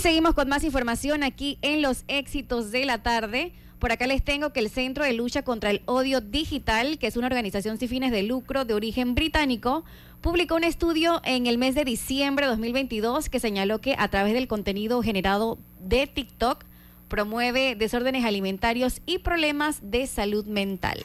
Seguimos con más información aquí en los éxitos de la tarde. Por acá les tengo que el Centro de Lucha contra el Odio Digital, que es una organización sin fines de lucro de origen británico, publicó un estudio en el mes de diciembre de 2022 que señaló que a través del contenido generado de TikTok promueve desórdenes alimentarios y problemas de salud mental.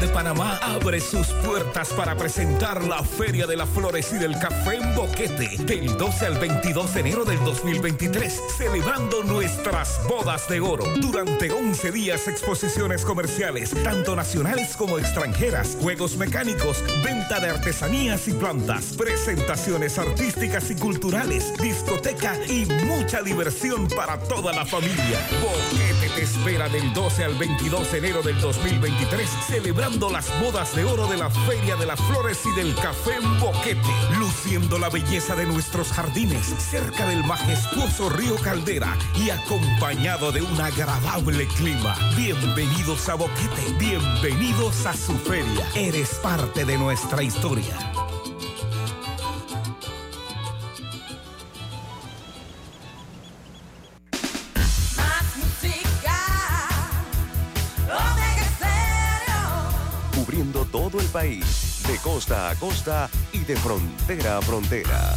de Panamá abre sus puertas para presentar la Feria de las Flores y del Café en Boquete del 12 al 22 de enero del 2023, celebrando nuestras bodas de oro. Durante 11 días exposiciones comerciales, tanto nacionales como extranjeras, juegos mecánicos, venta de artesanías y plantas, presentaciones artísticas y culturales, discoteca y mucha diversión para toda la familia. Boquete te espera del 12 al 22 de enero del 2023, celebrando las bodas de oro de la Feria de las Flores y del Café en Boquete, luciendo la belleza de nuestros jardines cerca del majestuoso río Caldera y acompañado de un agradable clima. Bienvenidos a Boquete, bienvenidos a su feria. Eres parte de nuestra historia. costa y de frontera a frontera.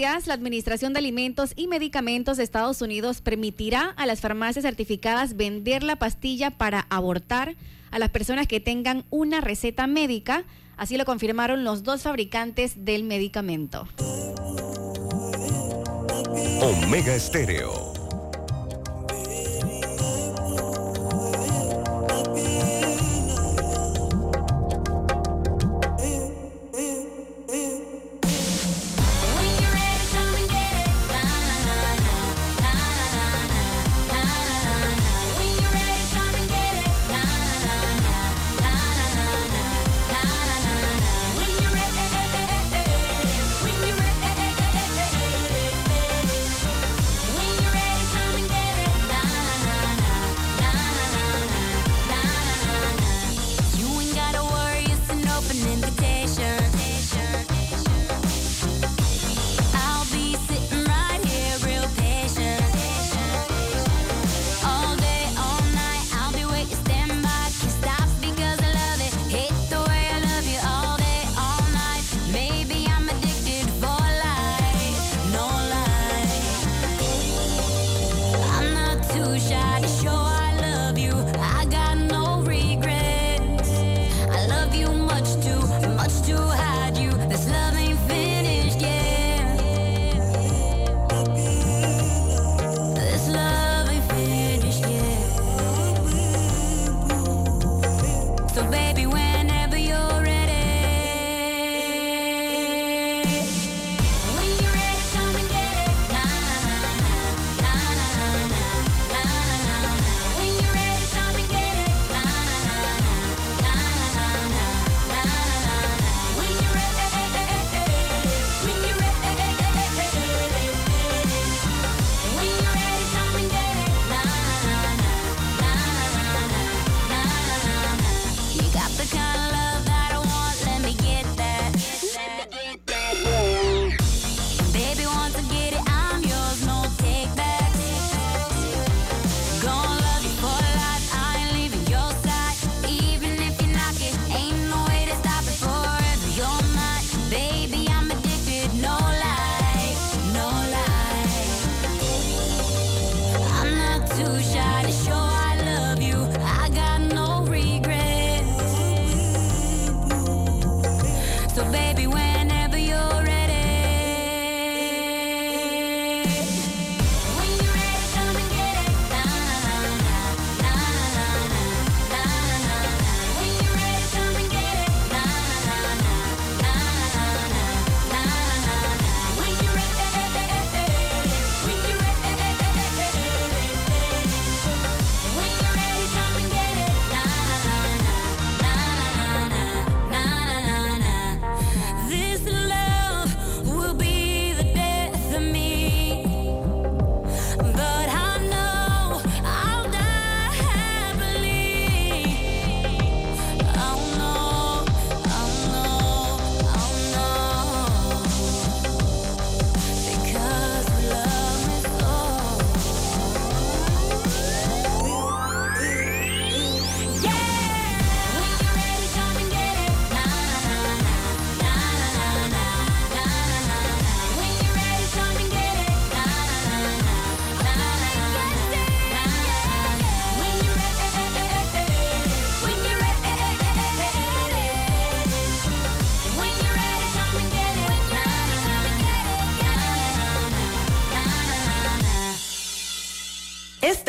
la Administración de Alimentos y Medicamentos de Estados Unidos permitirá a las farmacias certificadas vender la pastilla para abortar a las personas que tengan una receta médica. Así lo confirmaron los dos fabricantes del medicamento. Omega Estéreo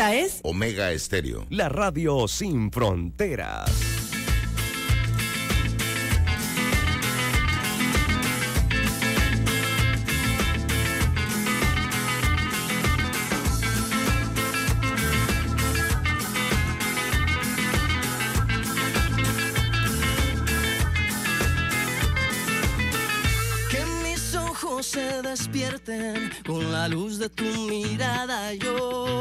Es Omega Estéreo. La radio sin fronteras. Que mis ojos se despierten con la luz de tu mirada yo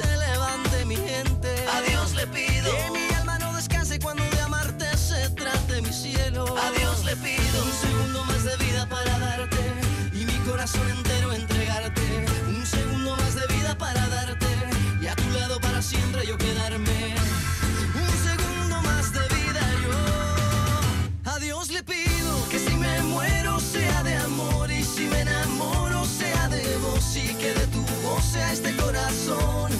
se levante mi gente. A Dios le pido que mi alma no descanse cuando de amarte se trate mi cielo. A Dios le pido un segundo más de vida para darte y mi corazón entero entregarte. Un segundo más de vida para darte y a tu lado para siempre yo quedarme. Un segundo más de vida yo. A Dios le pido que si me muero sea de amor y si me enamoro sea de vos y que de tu voz sea este corazón.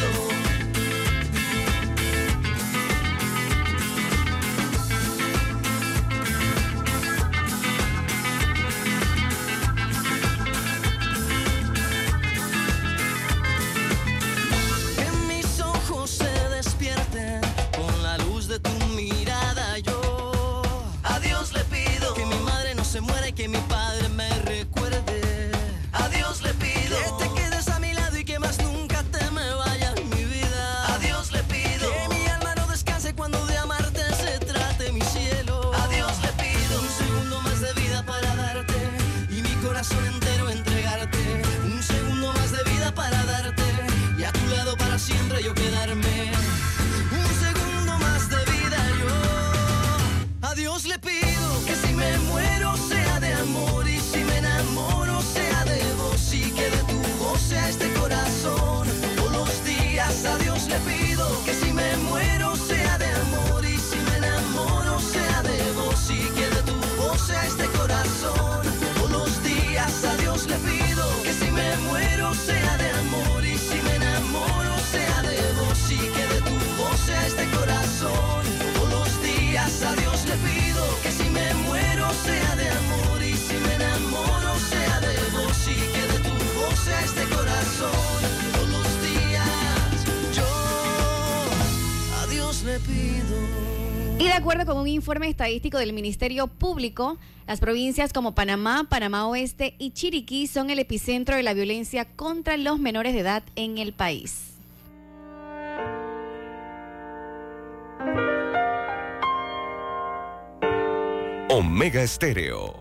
Sea de amor y si me enamoro sea de vos y que de tu voz este corazón. Todos los días yo a Dios le pido. Y de acuerdo con un informe estadístico del Ministerio Público, las provincias como Panamá, Panamá Oeste y Chiriquí son el epicentro de la violencia contra los menores de edad en el país. Omega Estéreo.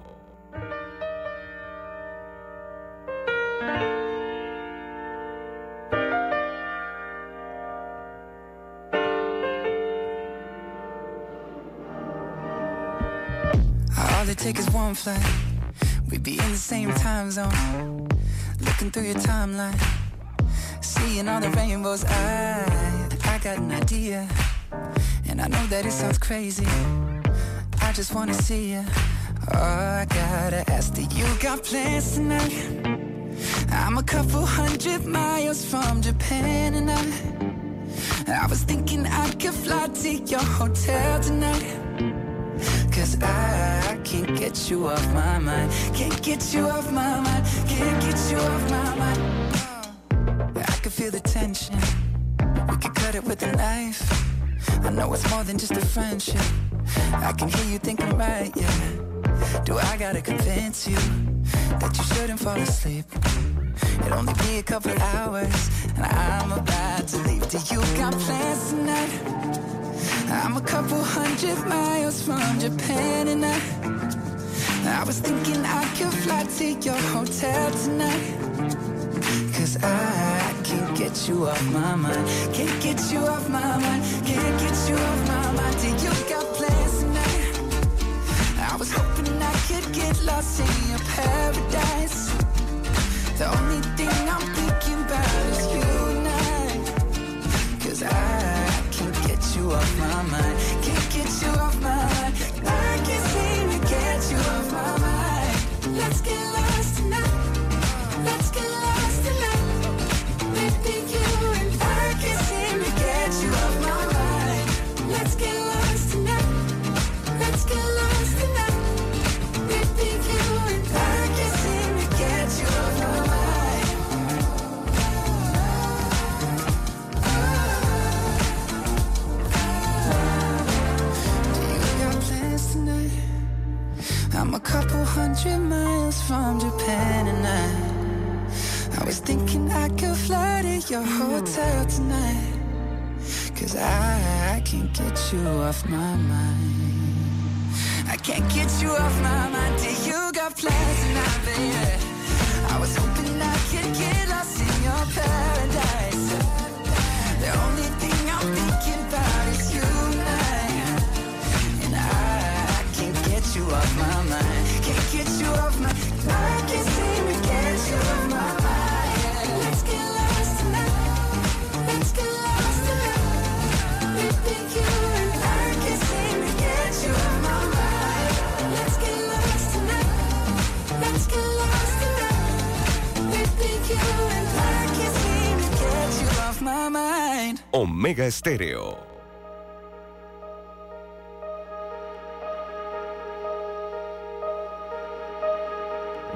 All it takes is one flight. We'd be in the same time zone. Looking through your timeline. Seeing all the rainbows. I, I got an idea. And I know that it sounds crazy. I just wanna see you. Oh, I gotta ask, do you got plans tonight? I'm a couple hundred miles from Japan and I I was thinking I could fly to your hotel tonight. Cause I can't get you off my mind. Can't get you off my mind. Can't get you off my mind. Oh, I can feel the tension. We could cut it with a knife I know it's more than just a friendship. I can hear you thinking right, yeah Do I gotta convince you That you shouldn't fall asleep? It'll only be a couple hours And I'm about to leave. Do you got plans tonight? I'm a couple hundred miles from Japan and I I was thinking I could fly to your hotel tonight Cause I can't get you off my mind. Can't get you off my mind. Can't get you off my mind Do you got plans tonight? I was hoping I could get lost in your paradise. The only thing I'm thinking about is you and I. Cause I can't get you off my mind Omega Estéreo.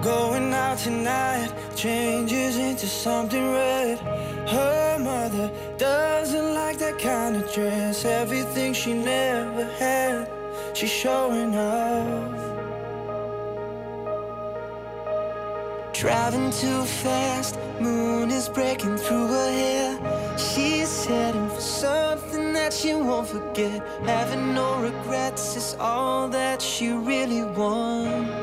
Going out tonight changes into something red. Her mother doesn't like that kind of dress. Everything she never had, she's showing off. Driving too fast, moon is breaking through her head. She's heading for something that she won't forget. Having no regrets is all that she really wants.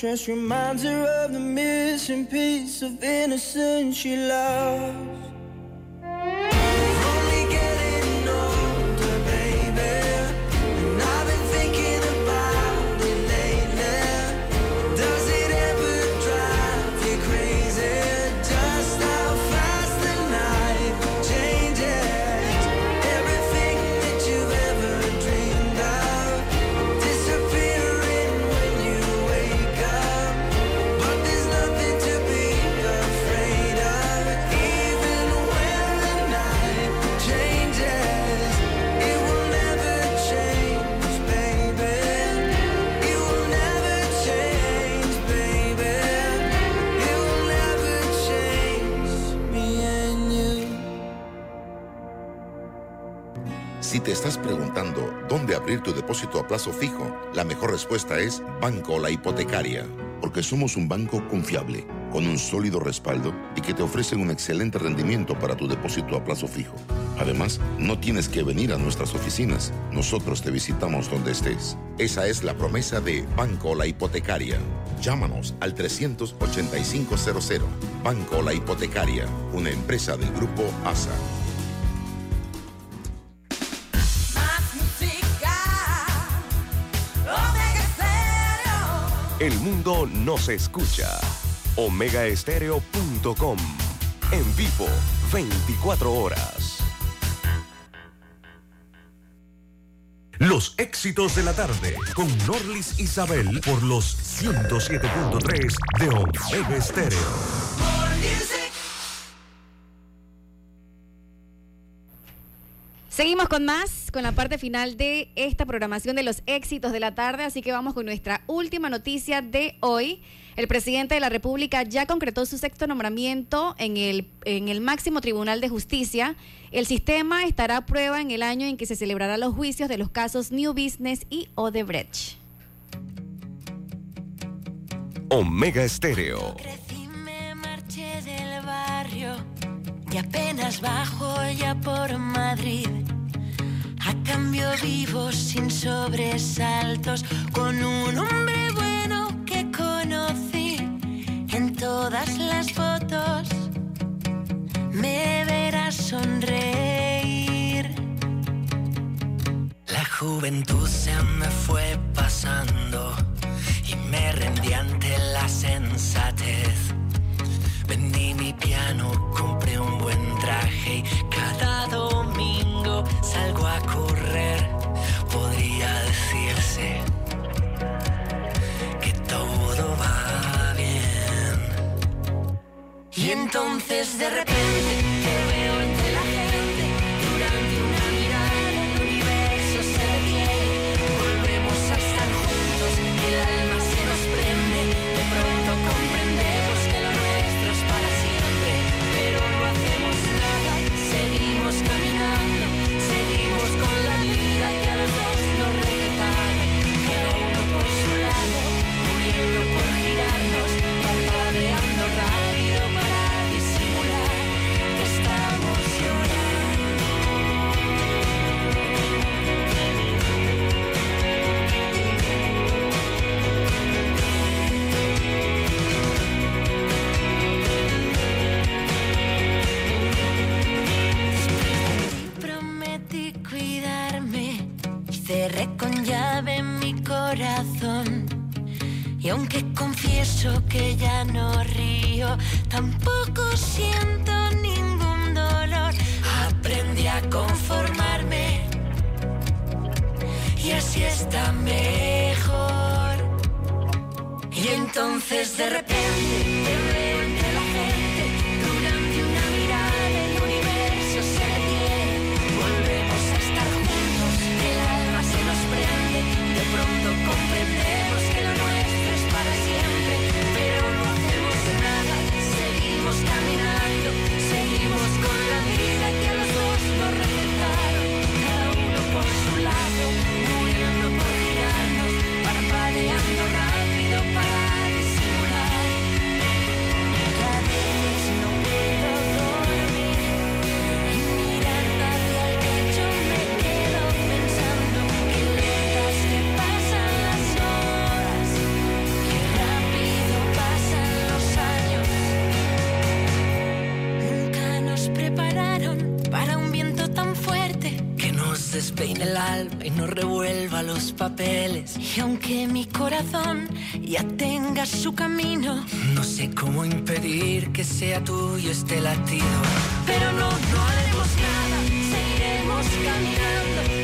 却寻满自 tu depósito a plazo fijo, la mejor respuesta es Banco La Hipotecaria. Porque somos un banco confiable, con un sólido respaldo y que te ofrecen un excelente rendimiento para tu depósito a plazo fijo. Además, no tienes que venir a nuestras oficinas, nosotros te visitamos donde estés. Esa es la promesa de Banco La Hipotecaria. Llámanos al 385-00. Banco La Hipotecaria, una empresa del grupo ASA. El mundo nos escucha. Omegaestereo.com. En vivo, 24 horas. Los éxitos de la tarde con Norlis Isabel por los 107.3 de Omega Estéreo. Seguimos con más, con la parte final de esta programación de los éxitos de la tarde, así que vamos con nuestra última noticia de hoy. El presidente de la República ya concretó su sexto nombramiento en el, en el máximo Tribunal de Justicia. El sistema estará a prueba en el año en que se celebrarán los juicios de los casos New Business y Odebrecht. Omega Estéreo. Y apenas bajo ya por Madrid. A cambio vivo sin sobresaltos con un hombre bueno que conocí en todas las fotos. Me verás sonreír. La juventud se me fue pasando y me rendí ante la sensatez. Vendí mi piano, compré un buen traje y cada domingo salgo a correr. Podría decirse que todo va bien. Y entonces de repente te veo confieso que ya no río, tampoco siento ningún dolor. Aprendí a conformarme y así está mejor. Y entonces de repente despeine el alma y nos revuelva los papeles. y aunque mi corazón ya tenga su camino, No sé cómo impedir que sea tuyo este latido. pero no, no haremos nada, seguiremos caminando,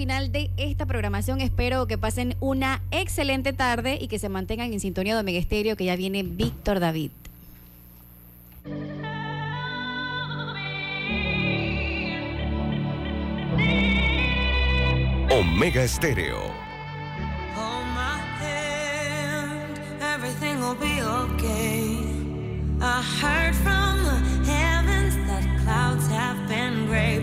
final de esta programación. Espero que pasen una excelente tarde y que se mantengan en sintonía de Omega Estéreo, que ya viene Víctor David. Omega Estéreo. Hold my hand, everything will be okay. I heard from the heavens that clouds have been gray.